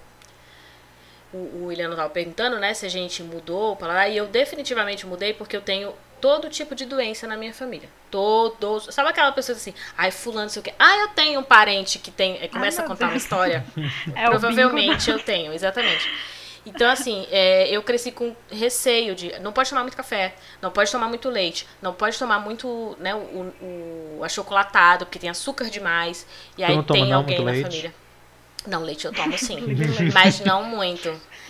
O, o William estava perguntando, né, se a gente mudou para lá, e eu definitivamente mudei porque eu tenho todo tipo de doença na minha família. Todos. Sabe aquela pessoa assim, ai, fulano, sei o quê. Ah, eu tenho um parente que tem. Começa a contar uma Deus. história. <laughs> É Provavelmente eu tenho, exatamente. Então, assim, é, eu cresci com receio de. Não pode tomar muito café, não pode tomar muito leite, não pode tomar muito, né, o, o achocolatado, porque tem açúcar demais. E aí tem não alguém muito na leite? família. Não, leite eu tomo sim. <laughs> Mas não muito.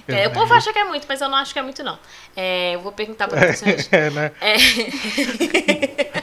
Eu É, o povo acha que é muito, mas eu não acho que é muito, não. É, eu vou perguntar pra <laughs> nutricionista. É, né? É. <laughs>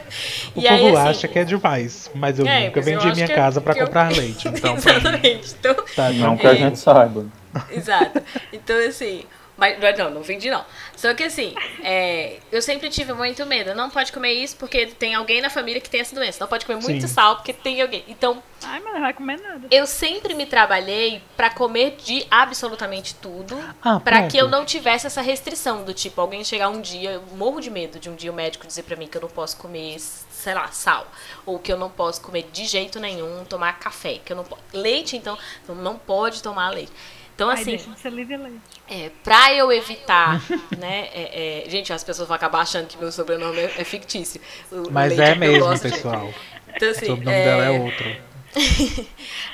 O E aí, povo assim, acha que é demais, mas eu É, nunca mas eu vendi acho minha que é- casa pra que eu- comprar leite. Então, Exatamente. Então, tá, Não que a É. gente saiba. <laughs> Exato. Então, assim. Mas não, não, não vendi não. Só que assim, é, eu sempre tive muito medo. Não pode comer isso porque tem alguém na família que tem essa doença. Não pode comer muito Sim. sal porque tem alguém. Então, Ai, mas não vai comer nada. eu sempre me trabalhei pra comer de absolutamente tudo. Ah, Pra pronto. que eu não tivesse essa restrição do tipo, alguém chegar um dia, eu morro de medo de um dia o médico dizer pra mim que eu não posso comer, sei lá, sal, ou que eu não posso comer de jeito nenhum, tomar café, que eu não leite então, não- não pode tomar leite. Então assim, deixa de ser livre leite. é, pra eu evitar, <laughs> né? é- é, gente, as pessoas vão acabar achando que meu sobrenome é, é fictício. O Mas é eu mesmo, pessoal. Então, O assim, sobrenome é, dela é outro. <laughs>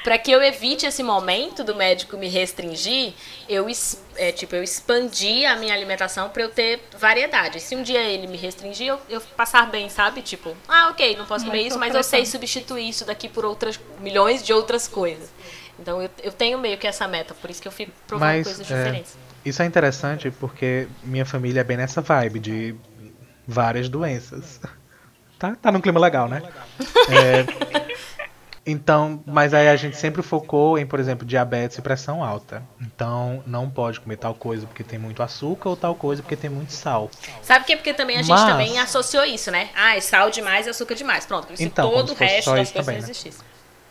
Pra que eu evite esse momento do médico me restringir, eu é, tipo eu expandi a minha alimentação pra eu ter variedade. Se um dia ele me restringir, eu, eu passar bem, sabe? Tipo, ah, ok, não posso comer isso, mas eu sei substituir isso daqui por outras milhões de outras coisas. Então eu, eu tenho meio que essa meta, por isso que eu fico provando Mas, coisas é, diferentes. Isso é interessante porque minha família é bem nessa vibe de várias doenças. Tá, tá num clima legal, né? É, <laughs> Então, mas aí a gente sempre focou em, por exemplo, diabetes e pressão alta. Então, não pode comer tal coisa porque tem muito açúcar ou tal coisa porque tem muito sal. Sabe que é porque também a gente Mas- também associou isso, né? Ah, é sal demais e açúcar demais. Pronto, como se Então, todo o resto das coisas também, né? existisse.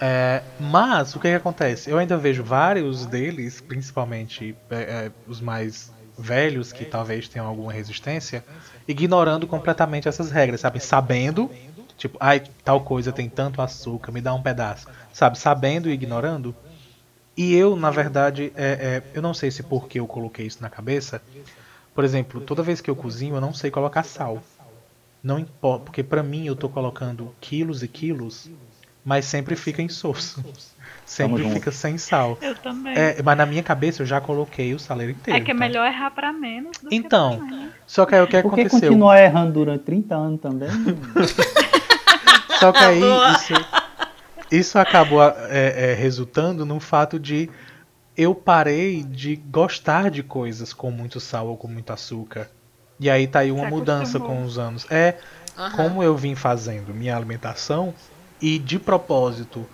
É, mas o que, que acontece? Eu ainda vejo vários deles, principalmente é, é, os mais velhos, que talvez tenham alguma resistência, ignorando completamente essas regras, sabe? Sabendo, tipo, ai, tal coisa tem tanto açúcar, me dá um pedaço, sabe? Sabendo e ignorando. E eu, na verdade, é, é, eu não sei se porque eu coloquei isso na cabeça. Por exemplo, toda vez que eu cozinho, eu não sei colocar sal. Não importa, porque pra mim eu tô colocando quilos e quilos, mas sempre fica insosso. <laughs> Sempre fica sem sal. Eu também. É, mas na minha cabeça eu já coloquei o saleiro inteiro. É que é então. melhor errar pra menos do Então, que pra mais. Só que aí o que Por que aconteceu? continuar errando durante 30 anos também? <laughs> Só que aí isso, isso acabou é, é, resultando no fato de eu parei de gostar de coisas com muito sal ou com muito açúcar. E aí tá aí uma mudança com os anos. É Aham. como eu vim fazendo minha alimentação e de propósito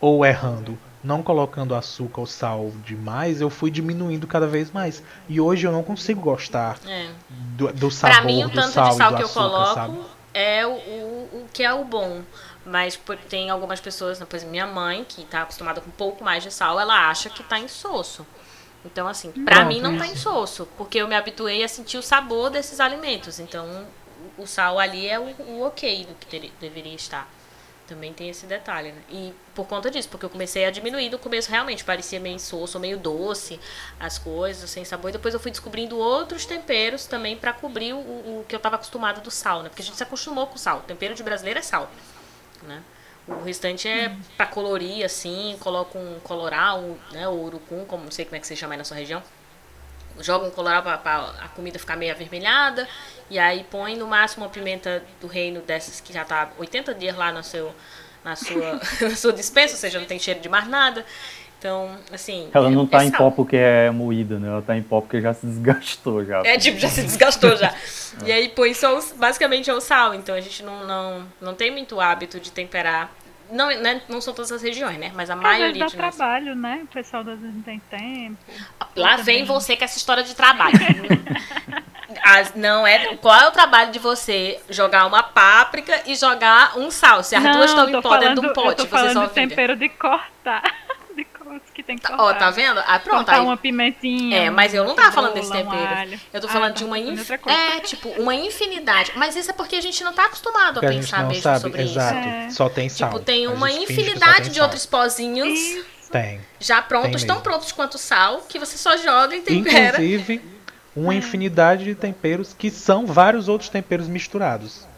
ou errando, não colocando açúcar ou sal demais, eu fui diminuindo cada vez mais. E hoje eu não consigo gostar É. do, do sabor Pra mim, o do tanto sal de sal do que eu açúcar, coloco sabe? é o, o, o que é o bom. Mas tem algumas pessoas, por exemplo, minha mãe, que tá acostumada com um pouco mais de sal, ela acha que tá insosso. Então, assim, Pronto, mim não tá isso. insosso, porque eu me habituei a sentir o sabor desses alimentos. Então, o, o sal ali é o, o ok do que ter- deveria estar. Também tem esse detalhe, né? E por conta disso, porque eu comecei a diminuir no começo, realmente parecia meio insosso, meio doce as coisas, sem sabor. E depois eu fui descobrindo outros temperos também pra cobrir o, o que eu tava acostumada do sal, né? Porque a gente se acostumou com sal. O tempero de brasileiro é sal, né? O restante é pra colorir, assim, coloca um coloral, né? Ou urucum, como não sei como é que você chama aí na sua região. Joga um coloral pra, pra a comida ficar meio avermelhada. E aí põe no máximo uma pimenta do reino dessas que já tá 80 dias lá no seu, na, sua, <laughs> na sua dispensa, ou seja, não tem cheiro de mais nada. Então, assim. Ela é- não é tá em pó porque é moída, né? Ela tá em pó porque já se desgastou já. É, tipo, já se desgastou já. <laughs> E aí põe só, basicamente, é o sal. Então a gente não, não, não tem muito hábito de temperar. Não, né, não são todas as regiões, né? Mas a Às vezes maioria dá nós. trabalho, né? O pessoal às vezes não tem tempo. Lá vem também. você com essa história de trabalho. <laughs> As- não é. Qual é o trabalho de você jogar uma páprica e jogar um sal? Se as não, duas estão em pó dentro de um pote, eu tô você só falando vira. tempero de cortar. Que tem que cortar. Ó, tá vendo? Ah, pronto. Cortar Aí, uma pimentinha. É, mas eu não uma tava falando desse um tempero. alho. Eu tô Ah, falando tá de uma falando inf... outra coisa. É, tipo, uma infinidade. Mas isso é porque a gente não tá acostumado a Porque a pensar não mesmo sabe, sobre exato. isso. É. Só tem sal. Tipo, tem A uma infinidade tem de sal. outros pozinhos Isso. Tem. já prontos, Tem tão prontos quanto sal, que você só joga e tempera. Inclusive, uma infinidade de temperos que são vários outros temperos misturados.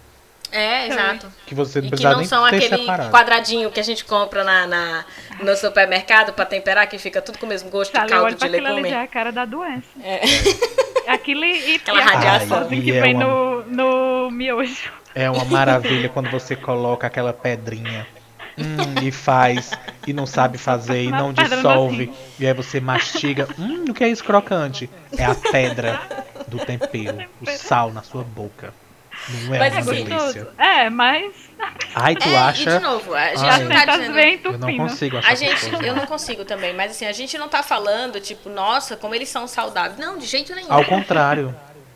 É, exato. Que você não E que não nem são ter aquele separado. quadradinho que a gente compra na, na- no supermercado pra temperar, que fica tudo com o mesmo gosto de Sabe, eu caldo de aquilo ali legume. já é a cara da doença. É. <laughs> Aquilo e, Aquela radiação. coisa Ai, que e é vem uma- no, no miojo. É uma maravilha quando você coloca aquela pedrinha hum, e faz e não sabe fazer e Uma não dissolve. docinho. E aí você mastiga. Hum, o que é isso crocante? É a pedra do <laughs> tempero, o sal na sua boca. Não é Mas uma é delícia. Gostoso. É, mas Ai, tu É, acha? e de novo, a gente Ai. não tá dizendo... Eu não consigo achar A gente, gostoso, eu não. não consigo também, mas assim, a gente não tá falando, tipo, nossa, como eles são saudáveis. Não, de jeito nenhum. Ao contrário,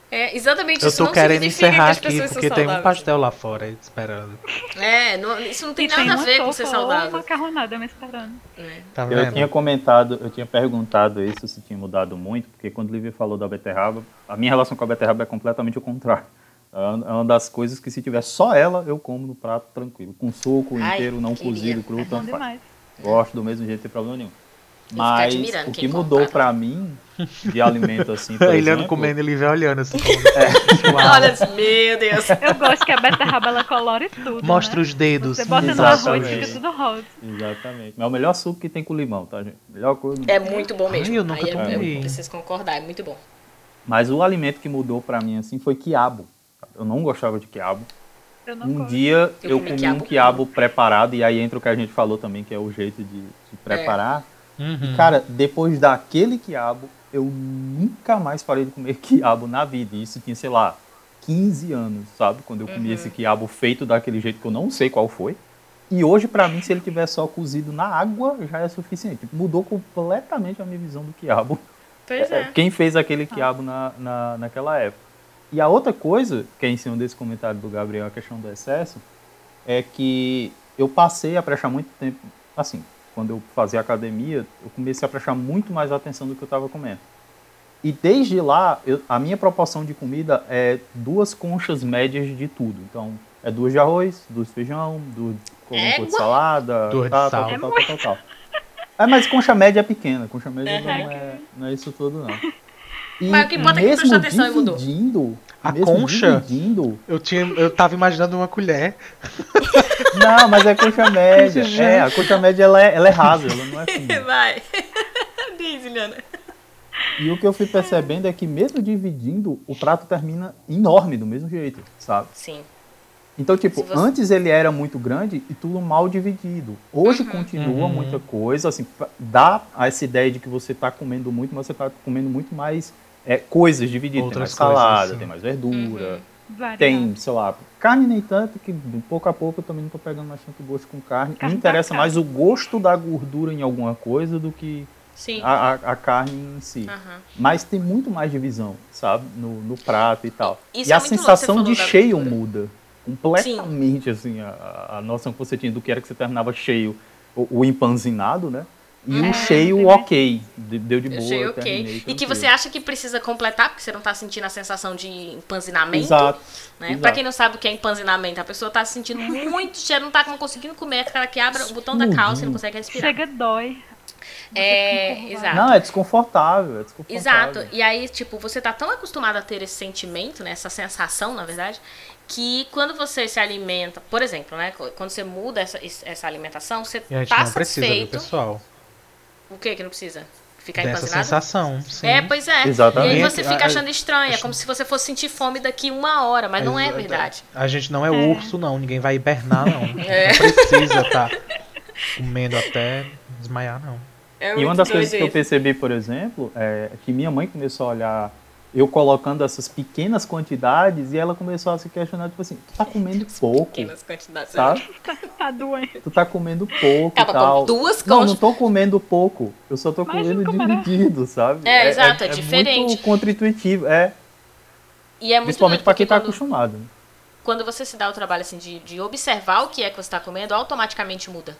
É, exatamente eu isso tô não querendo encerrar que aqui porque tem um pastel lá fora esperando. É, não- isso não tem E nada a uma ver com ser saudável. uma macarronada me esperando. né? Tá Eu vendo? tinha comentado, eu tinha perguntado isso se tinha mudado muito, porque quando o Lívia falou da beterraba, a minha relação com a beterraba é completamente o contrário. É uma das coisas que se tiver só ela, eu como no prato tranquilo. Com suco Ai, inteiro, não queria. cozido, cru, É tanto faz. Gosto do mesmo jeito, sem problema nenhum. Mas o que mudou compra. pra mim de alimento assim, <laughs> por Ele exemplo, comendo, ele vai olhando assim. como- <laughs> Olha, assim, meu Deus. Eu gosto que a beterraba ela colore tudo. Mostra né? os dedos. Você bota no Exatamente. arroz e fica tudo rosa. Exatamente. Mas é o melhor suco que tem com limão, tá, gente? Melhor coisa. É muito bom mesmo. Ai, eu nunca Aí eu, tomei. eu preciso concordar, é muito bom. Mas o alimento que mudou pra mim assim foi quiabo. Eu não gostava de quiabo. Eu não Um gosto. dia Eu eu, comi comi quiabo um quiabo preparado, e aí entra o que a gente falou também, que é o jeito de, de preparar. Uhum. Cara, depois daquele quiabo, eu nunca mais parei de comer <laughs> quiabo na vida. E isso tinha, sei lá, 15 anos, sabe? Quando eu comi esse quiabo feito daquele jeito que eu não sei qual foi. E hoje, pra mim, se ele tiver só cozido na água, já é suficiente. Mudou completamente a minha visão do quiabo. Pois é. Quem fez aquele quiabo na, na, naquela época. E a outra coisa, que é em cima desse comentário do Gabriel, a questão do excesso, é que eu passei a prestar muito tempo, assim, quando eu fazia academia, eu comecei a prestar muito mais atenção do que eu estava comendo. E desde lá, eu, a minha proporção de comida é duas conchas médias de tudo. Então, é duas de arroz, duas de feijão, duas com um pouco de salada, Duas de tal, sal. tal, É tal, tal, tal, tal. É, mas concha média é pequena, concha média não, é, não é isso tudo, não. E Mas o que importa é que prestou atenção e mudou. dividindo, A mesmo concha? dividindo, Eu, tinha, eu tava imaginando uma colher. <laughs> não, mas é concha média. É, a concha média ela é, ela é rasa, ela não é <laughs> fina. Vai. <laughs> Diz, Juliana. E o que eu fui percebendo é que mesmo dividindo, o prato termina enorme do mesmo jeito, sabe? Sim. Então, tipo, você- antes ele era muito grande e tudo mal dividido. Hoje Uhum. continua Uhum. muita coisa, assim, dá essa ideia de que você está comendo muito, mas você está comendo muito mais é, coisas divididas. Outras tem mais salada, coisas, sim. tem mais verdura, Uhum. Tem, sei lá, carne nem tanto, que pouco a pouco eu também não tô pegando mais tanto gosto com carne. Carne Me interessa mais o gosto da gordura em alguma coisa do que Sim. a, a- a carne em si. Aham. Mas tem muito mais divisão, sabe? No, no prato e tal. Isso e é a sensação de cheio muda. Completamente, assim, a, a noção que você tinha do que era que você terminava cheio, o, o empanzinado, né? E É, o cheio entendi. ok. de- Deu de boa, Achei ok. terminei E que você acha que precisa completar, porque você não tá sentindo a sensação de empanzinamento. Exato. Né? exato. Pra quem não sabe o que é empanzinamento, a pessoa tá se sentindo muito cheio, não tá conseguindo comer, aquela que abre o botão da calça e não consegue respirar. Chega dói. Você É, exato. Não, é desconfortável, é desconfortável. Exato. E aí, tipo, você tá tão acostumado a ter esse sentimento, né? Essa sensação, na verdade, que quando você se alimenta, por exemplo, né? Quando você muda essa, essa alimentação, você E a gente tá não precisa, viu, satisfeito. pessoal? O que que não precisa? Ficar Dessa empanzinado? sensação, sim. É, pois é. Exatamente. E aí você fica achando estranho. É como se você fosse sentir fome daqui uma hora, mas não é Exato. verdade. A gente não é, É. urso, não. Ninguém vai hibernar, não. <laughs> É. Não precisa estar comendo até desmaiar, não. É E uma das coisas que eu percebi, por exemplo, é que minha mãe começou a olhar eu colocando essas pequenas quantidades e ela começou a se questionar, tipo assim, tu tá comendo pouco, Pequenas quantidades. sabe? <laughs> Tá doendo. Tu tá comendo pouco Acaba e tal. com duas Não, não tô comendo pouco. Eu só tô Imagina comendo dividido, sabe? É, exato, é diferente. muito contra-intuitivo, é. E é muito Principalmente pra quem tá quando- acostumado. né? quando você se dá o trabalho assim de, de observar o que é que você está comendo, automaticamente muda.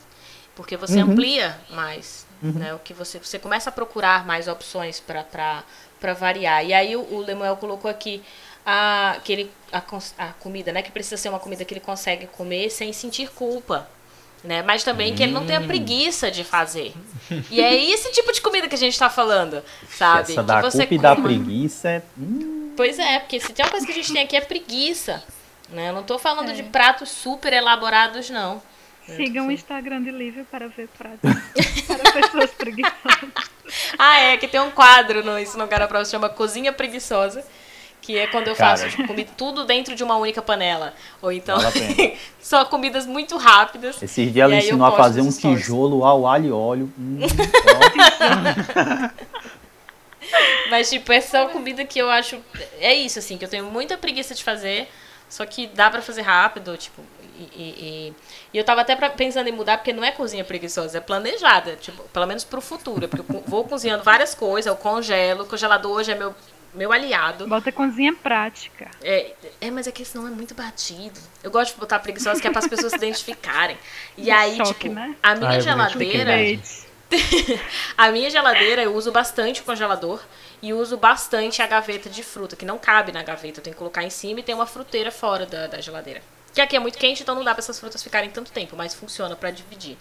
Porque você Uhum. amplia mais, né? O que você, você começa a procurar mais opções para variar. E aí o, o Lemuel colocou aqui a, que ele, a, a comida, né? Que precisa ser uma comida que ele consegue comer sem sentir culpa. Né? Mas também que ele não tenha preguiça de fazer. E é esse tipo de comida que a gente está falando, sabe? Essa da que você culpa e da preguiça é. hum, Pois é, porque se tem uma coisa que a gente tem aqui é preguiça. Né? Eu não tô falando É. de pratos super elaborados, não. Sigam o Instagram de Lívia para ver pratos <laughs> para pessoas preguiçosas. <laughs> Ah, é, que tem um quadro no Cara Prova que chama Cozinha Preguiçosa. Que é quando eu Cara. faço tipo, comida, tudo dentro de uma única panela. Ou então, <laughs> só comidas muito rápidas. Esses dias ela ensinou a fazer um stories. tijolo ao alho e óleo. Hum. <laughs> Mas, tipo, essa é uma comida que eu acho. É isso, assim, que eu tenho muita preguiça de fazer. Só que dá pra fazer rápido, tipo. E, e- e- eu tava até pra- pensando em mudar, porque não é cozinha preguiçosa, é planejada. Tipo, pelo menos pro futuro. Porque eu vou cozinhando várias coisas, eu congelo. O congelador hoje é meu, meu aliado. Bota cozinha prática. É, é, mas é que senão é muito batido. Eu gosto de botar preguiçosa, que é para as pessoas se identificarem. E aí, Choque, tipo, né? a minha Ah, me geladeira. <laughs> A minha geladeira eu uso bastante o congelador e uso bastante a gaveta de fruta, que não cabe na gaveta. Eu tenho que colocar em cima e tem uma fruteira fora da, da geladeira. Que aqui é muito quente, então não dá para essas frutas ficarem tanto tempo, mas funciona para dividir.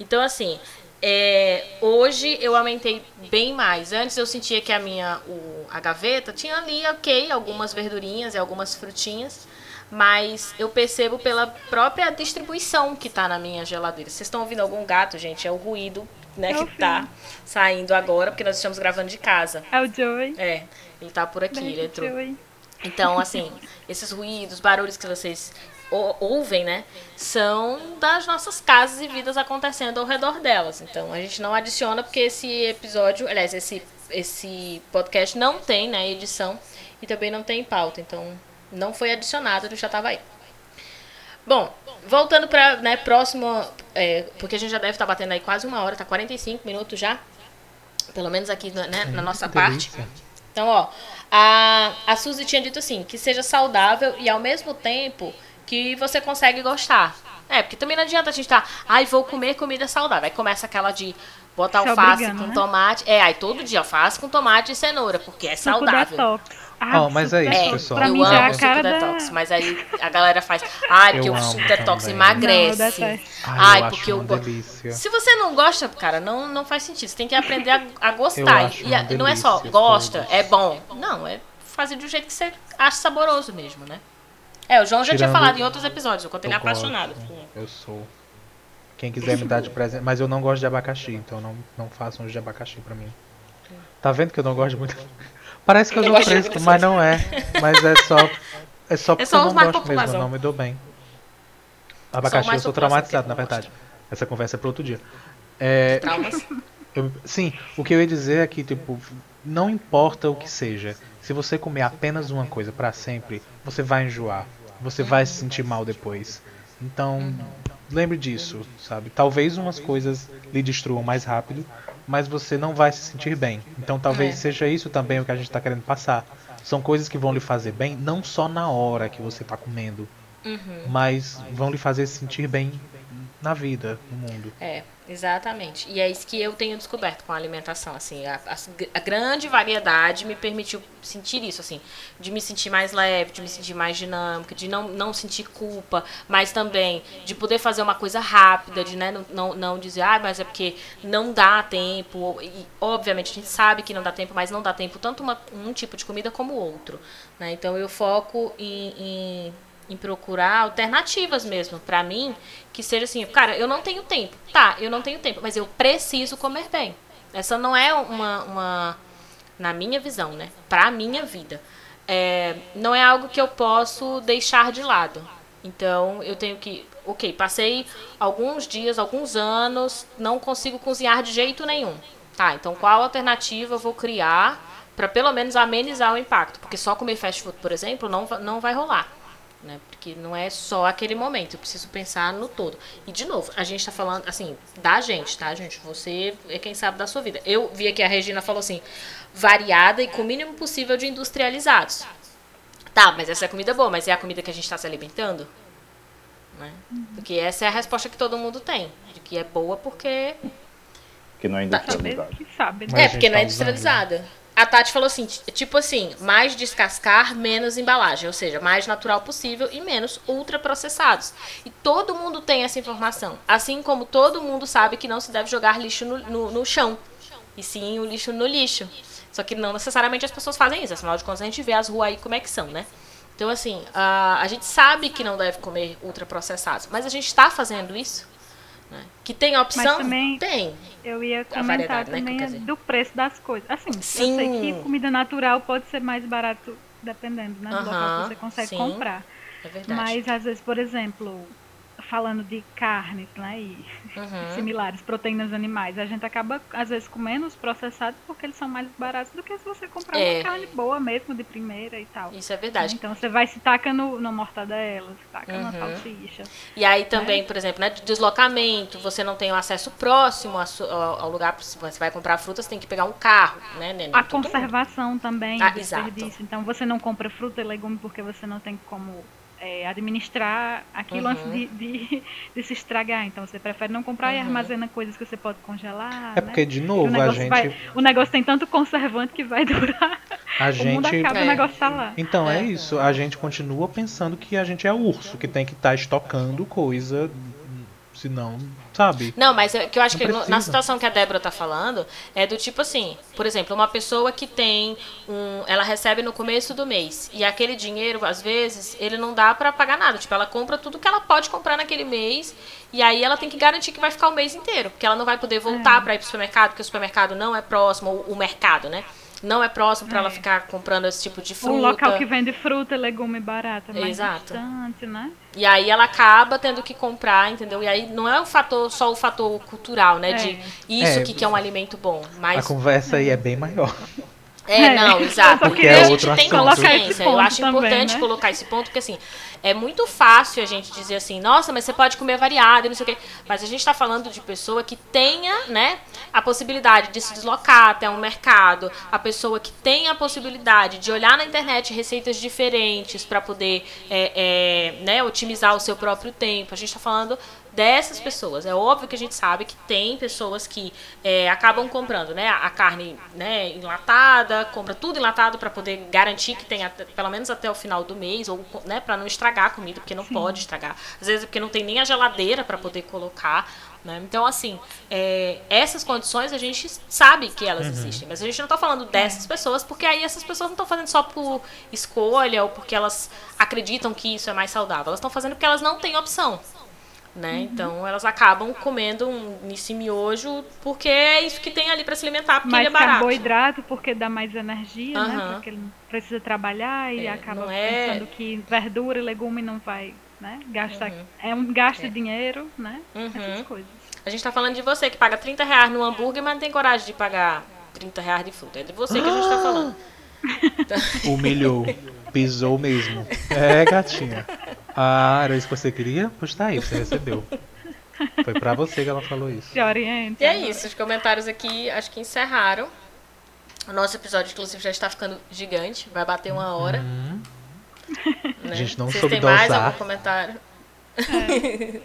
Então, assim, é, hoje eu aumentei bem mais. Antes eu sentia que a minha o, a gaveta tinha ali, ok, algumas verdurinhas e algumas frutinhas. Mas eu percebo pela própria distribuição que tá na minha geladeira. Vocês estão ouvindo algum gato, gente? É o ruído né, que tá saindo agora, porque nós estamos gravando de casa. É o Joey. É, ele tá por aqui, ele Beijo, entrou. Joey. Então, assim, esses ruídos, barulhos que vocês ou- ouvem, né, são das nossas casas e vidas acontecendo ao redor delas. Então, a gente não adiciona porque esse episódio, aliás, esse, esse podcast não tem, né, edição e também não tem pauta. Então, não foi adicionado, ele já estava aí. Bom, voltando para né, próximo, é, porque a gente já deve estar batendo aí quase uma hora, tá 45 minutos já, pelo menos aqui né, na nossa parte. delícia. Então, ó, a, a Suzy tinha dito assim, que seja saudável e ao mesmo tempo que você consegue gostar. É, porque também não adianta a gente tá, ai, vou comer comida saudável. Aí começa aquela de botar Se alface obrigando, com né? tomate. É, aí todo dia alface com tomate e cenoura, porque é Suco saudável. detox. Ah, Ó, mas é suco isso, É, detox. pessoal. Pra eu é amo a suco cara detox, da... mas aí a galera faz, ai, porque Eu o suco detox também. emagrece. Não, eu. Ai, Ai, eu porque acho eu uma go- delícia. Se você não gosta, cara, não, não faz sentido. Você tem que aprender a, a Eu gostar. acho E a- uma não é só gosta, todos. é bom. Não, é fazer do jeito que você acha saboroso mesmo, né? É, o João já tinha Tirando- falado em outros episódios, o quanto ele é Eu gosto. apaixonado. Eu sou. Quem quiser me dar de presente. Mas eu não gosto de abacaxi, então não, não façam de abacaxi pra mim. Tá vendo que eu não gosto de muito? Parece que eu Eu dou fresco, mas não é. Mas é só. É só <laughs> porque só eu não gosto mesmo, eu não me dou bem. Abacaxi, eu sou traumatizado, na verdade. Essa conversa é pra outro dia. É, Traumas. <laughs> eu- sim, o que eu ia dizer é que, tipo, não importa o que seja. Se você comer apenas uma coisa pra sempre, você vai enjoar. Você vai se sentir mal depois. Então, lembre disso, sabe? Talvez umas coisas lhe destruam mais rápido, mas você não vai se sentir bem. Então, talvez É. seja isso também o que a gente tá querendo passar. São coisas que vão lhe fazer bem, não só na hora que você tá comendo, Uhum. mas vão lhe fazer se sentir bem na vida, no mundo. É, exatamente. E é isso que eu tenho descoberto com a alimentação, assim, a, a- a grande variedade me permitiu sentir isso, assim, de me sentir mais leve, de me sentir mais dinâmica, de não, não sentir culpa, mas também de poder fazer uma coisa rápida, de né, não, não, não dizer, ah, mas é porque não dá tempo, e obviamente a gente sabe que não dá tempo, mas não dá tempo tanto uma- um tipo de comida como outro, né, então eu foco em- em em procurar alternativas mesmo pra mim que seja assim, cara, eu não tenho tempo. Tá, eu não tenho tempo, mas eu preciso comer bem. Essa não é uma, uma na minha visão, né? Pra minha vida. É, não é algo que eu posso deixar de lado. Então, eu tenho que, OK, passei alguns dias, alguns anos, não consigo cozinhar de jeito nenhum. Tá, então qual alternativa eu vou criar pra pelo menos amenizar o impacto? Porque só comer fast food, por exemplo, não, não vai rolar né? Porque não é só aquele momento, eu preciso pensar no todo. E de novo, a gente tá falando assim, da gente, tá, gente? Você é quem sabe da sua vida. Eu vi aqui a Regina falou assim, variada e com o mínimo possível de industrializados. Tá, mas essa é comida boa, mas é a comida que a gente está se alimentando? Né? Porque essa é a resposta que todo mundo tem. De que é boa porque Que não é Tá, Saber industrializado. que sabe, né? a é, porque não é tá usando, industrializada. A Tati falou assim, tipo assim, mais descascar, menos embalagem, ou seja, mais natural possível e menos ultraprocessados. E todo mundo tem essa informação. Assim como todo mundo sabe que não se deve jogar lixo no, no, no chão, e sim o lixo no lixo. Só que não necessariamente as pessoas fazem isso, afinal de contas a gente vê as ruas aí como é que são, né? Então, assim, a, a gente sabe que não deve comer ultraprocessados, mas a gente está fazendo isso? Né? Que tem opção? também- Tem. Eu ia comentar né, também é dizer. do preço das coisas. Assim, Sim. eu sei que comida natural pode ser mais barato dependendo né, do local Aham, que você consegue sim. comprar. É verdade. Mas às vezes, por exemplo, falando de carnes né, e Uhum. <laughs> similares, proteínas animais, a gente acaba às vezes comendo os processados porque eles são mais baratos do que se você comprar É. uma carne boa mesmo, de primeira e tal. Isso é verdade. Então você vai se taca no, no mortadela, se taca na Uhum. salsicha. E aí também, por exemplo, né, de deslocamento, você não tem o acesso próximo ao, lugar, se você vai comprar fruta, você tem que pegar um carro, né, Nenê? A Todo mundo. conservação também, Ah, o exato. desperdício. Então você não compra fruta e legume porque você não tem como é, administrar aquilo Uhum. antes de, de, <laughs> de se estragar. Então você prefere não comprar e Uhum. armazena coisas que você pode congelar. É né? porque, de E novo, a gente. vai- o negócio tem tanto conservante que vai <laughs> durar. A O mundo gente. acaba, É. o negócio tá lá. Então é É. isso, a gente continua pensando que a gente é urso, que tem que estar estocando coisa, senão, sabe? Não, mas é que eu acho Não que no- na precisa. situação que a Débora tá falando, é do tipo assim, por exemplo, uma pessoa que tem um. Ela recebe no começo do mês. E aquele dinheiro, às vezes, ele não dá pra pagar nada. Tipo, ela compra tudo que ela pode comprar naquele mês. E aí ela tem que garantir que vai ficar o mês inteiro. Porque ela não vai poder voltar pra ir pro supermercado, porque o supermercado não é próximo, ou o mercado, né? Não é próximo pra ela É. ficar comprando esse tipo de fruta. Um local que vende fruta, legume barata, mais Exato. distante, né? E aí ela acaba tendo que comprar, entendeu? E aí não é o fator, só o fator cultural, né? É. De isso É. que, que é um alimento bom. A Mas conversa aí é bem maior. <laughs> É, É, não, exato. queria a gente tem consciência. Eu acho também, importante né? colocar esse ponto, porque assim, é muito fácil a gente dizer assim, nossa, mas você pode comer variado e não sei o quê. Mas a gente está falando de pessoa que tenha, né, a possibilidade de se deslocar até um mercado, a pessoa que tenha a possibilidade de olhar na internet receitas diferentes para poder é, é, né, otimizar o seu próprio tempo. A gente está falando dessas pessoas. É óbvio que a gente sabe que tem pessoas que é, acabam comprando né, a carne né, enlatada, compra tudo enlatado para poder garantir que tenha até- pelo menos até o final do mês, ou né, para não estragar a comida, porque não pode estragar. Às vezes é porque não tem nem a geladeira para poder colocar. Né? Então, assim, é, essas condições a gente sabe que elas existem, mas a gente não está falando dessas pessoas, porque aí essas pessoas não estão fazendo só por escolha ou porque elas acreditam que isso é mais saudável. Elas estão fazendo porque elas não têm opção né? Então elas acabam comendo um esse miojo porque é isso que tem ali para se alimentar, porque mais ele é barato. carboidrato porque dá mais energia, né? Aham. Porque ele não precisa trabalhar e É, acaba é- pensando que verdura e legume não vai, né? Gastar, é um gasto de dinheiro, né? Uhum. Essas coisas. A gente tá falando de você que paga 30 reais no hambúrguer, mas não tem coragem de pagar 30 reais de fruta. É de você que a gente tá falando. Humilhou. <laughs> Pisou mesmo. É, gatinha. Ah, era isso que você queria? Pois tá aí, você recebeu. Foi pra você que ela falou isso. Se orienta. E é isso, os comentários aqui acho que encerraram. O nosso episódio, inclusive, já está ficando gigante. Vai bater uma hora. Hum, né? A gente não Vocês soube têm mais algum comentário? <laughs>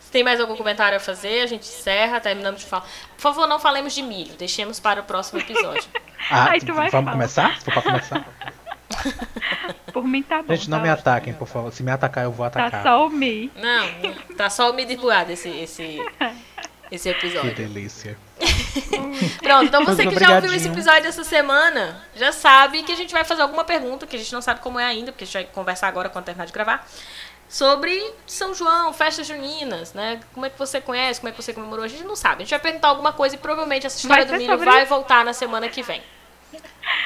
Se tem mais algum comentário a fazer, a gente encerra, terminamos de falar. Por favor, não falemos de milho, deixemos para o próximo episódio. ah, Ai, vamos falar. começar? Se for pra começar? Por mim tá bom. Gente, não tá me ótimo. ataquem, por favor. Se me atacar, eu vou Tá atacar. só o Mi. Não, tá só o mid buado esse, esse, <laughs> esse Que episódio. delícia. <laughs> Pronto, então você que já ouviu esse episódio essa semana, já sabe que a gente vai fazer alguma pergunta, que a gente não sabe como é ainda, porque a gente vai conversar agora quando terminar de gravar, sobre São João, festas juninas, né? Como é que você conhece, como é que você comemorou, a gente não sabe. A gente vai perguntar alguma coisa e provavelmente essa história do milho sobre vai voltar na semana que vem.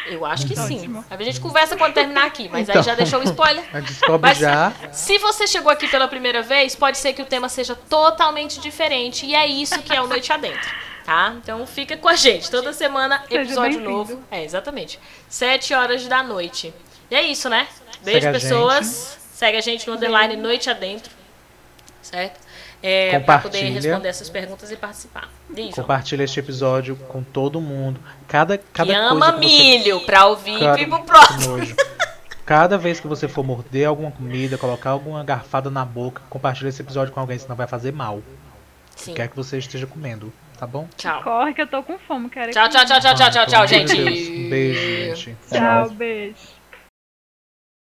Eu acho que sim. A gente conversa quando terminar aqui, mas aí Então. já deixou o spoiler. <laughs> Descobre Mas já. se você chegou aqui pela primeira vez, pode ser que o tema seja totalmente diferente. E é isso que é o Noite Adentro. Tá? Então fica com a gente. Toda semana, episódio novo. É, exatamente. Sete horas da noite. E é isso, né? Beijo, Segue a pessoas. Segue a gente no underline Noite Adentro. Certo? É, pra poder responder essas perguntas e participar. Diz, João. Compartilha este episódio com todo mundo. Cada, cada Que coisa ama que você milho pra ouvir Cara, e pro próximo. Cada vez que você for morder alguma comida, colocar alguma garfada na boca, compartilha esse episódio com alguém, senão vai fazer mal. Sim. Quer que você esteja comendo, tá bom? Tchau. Corre que eu tô com fome, quero Tchau, tchau, tchau, tchau, tchau, tchau, tchau, gente. Deus. Beijo, gente. Tchau, beijo.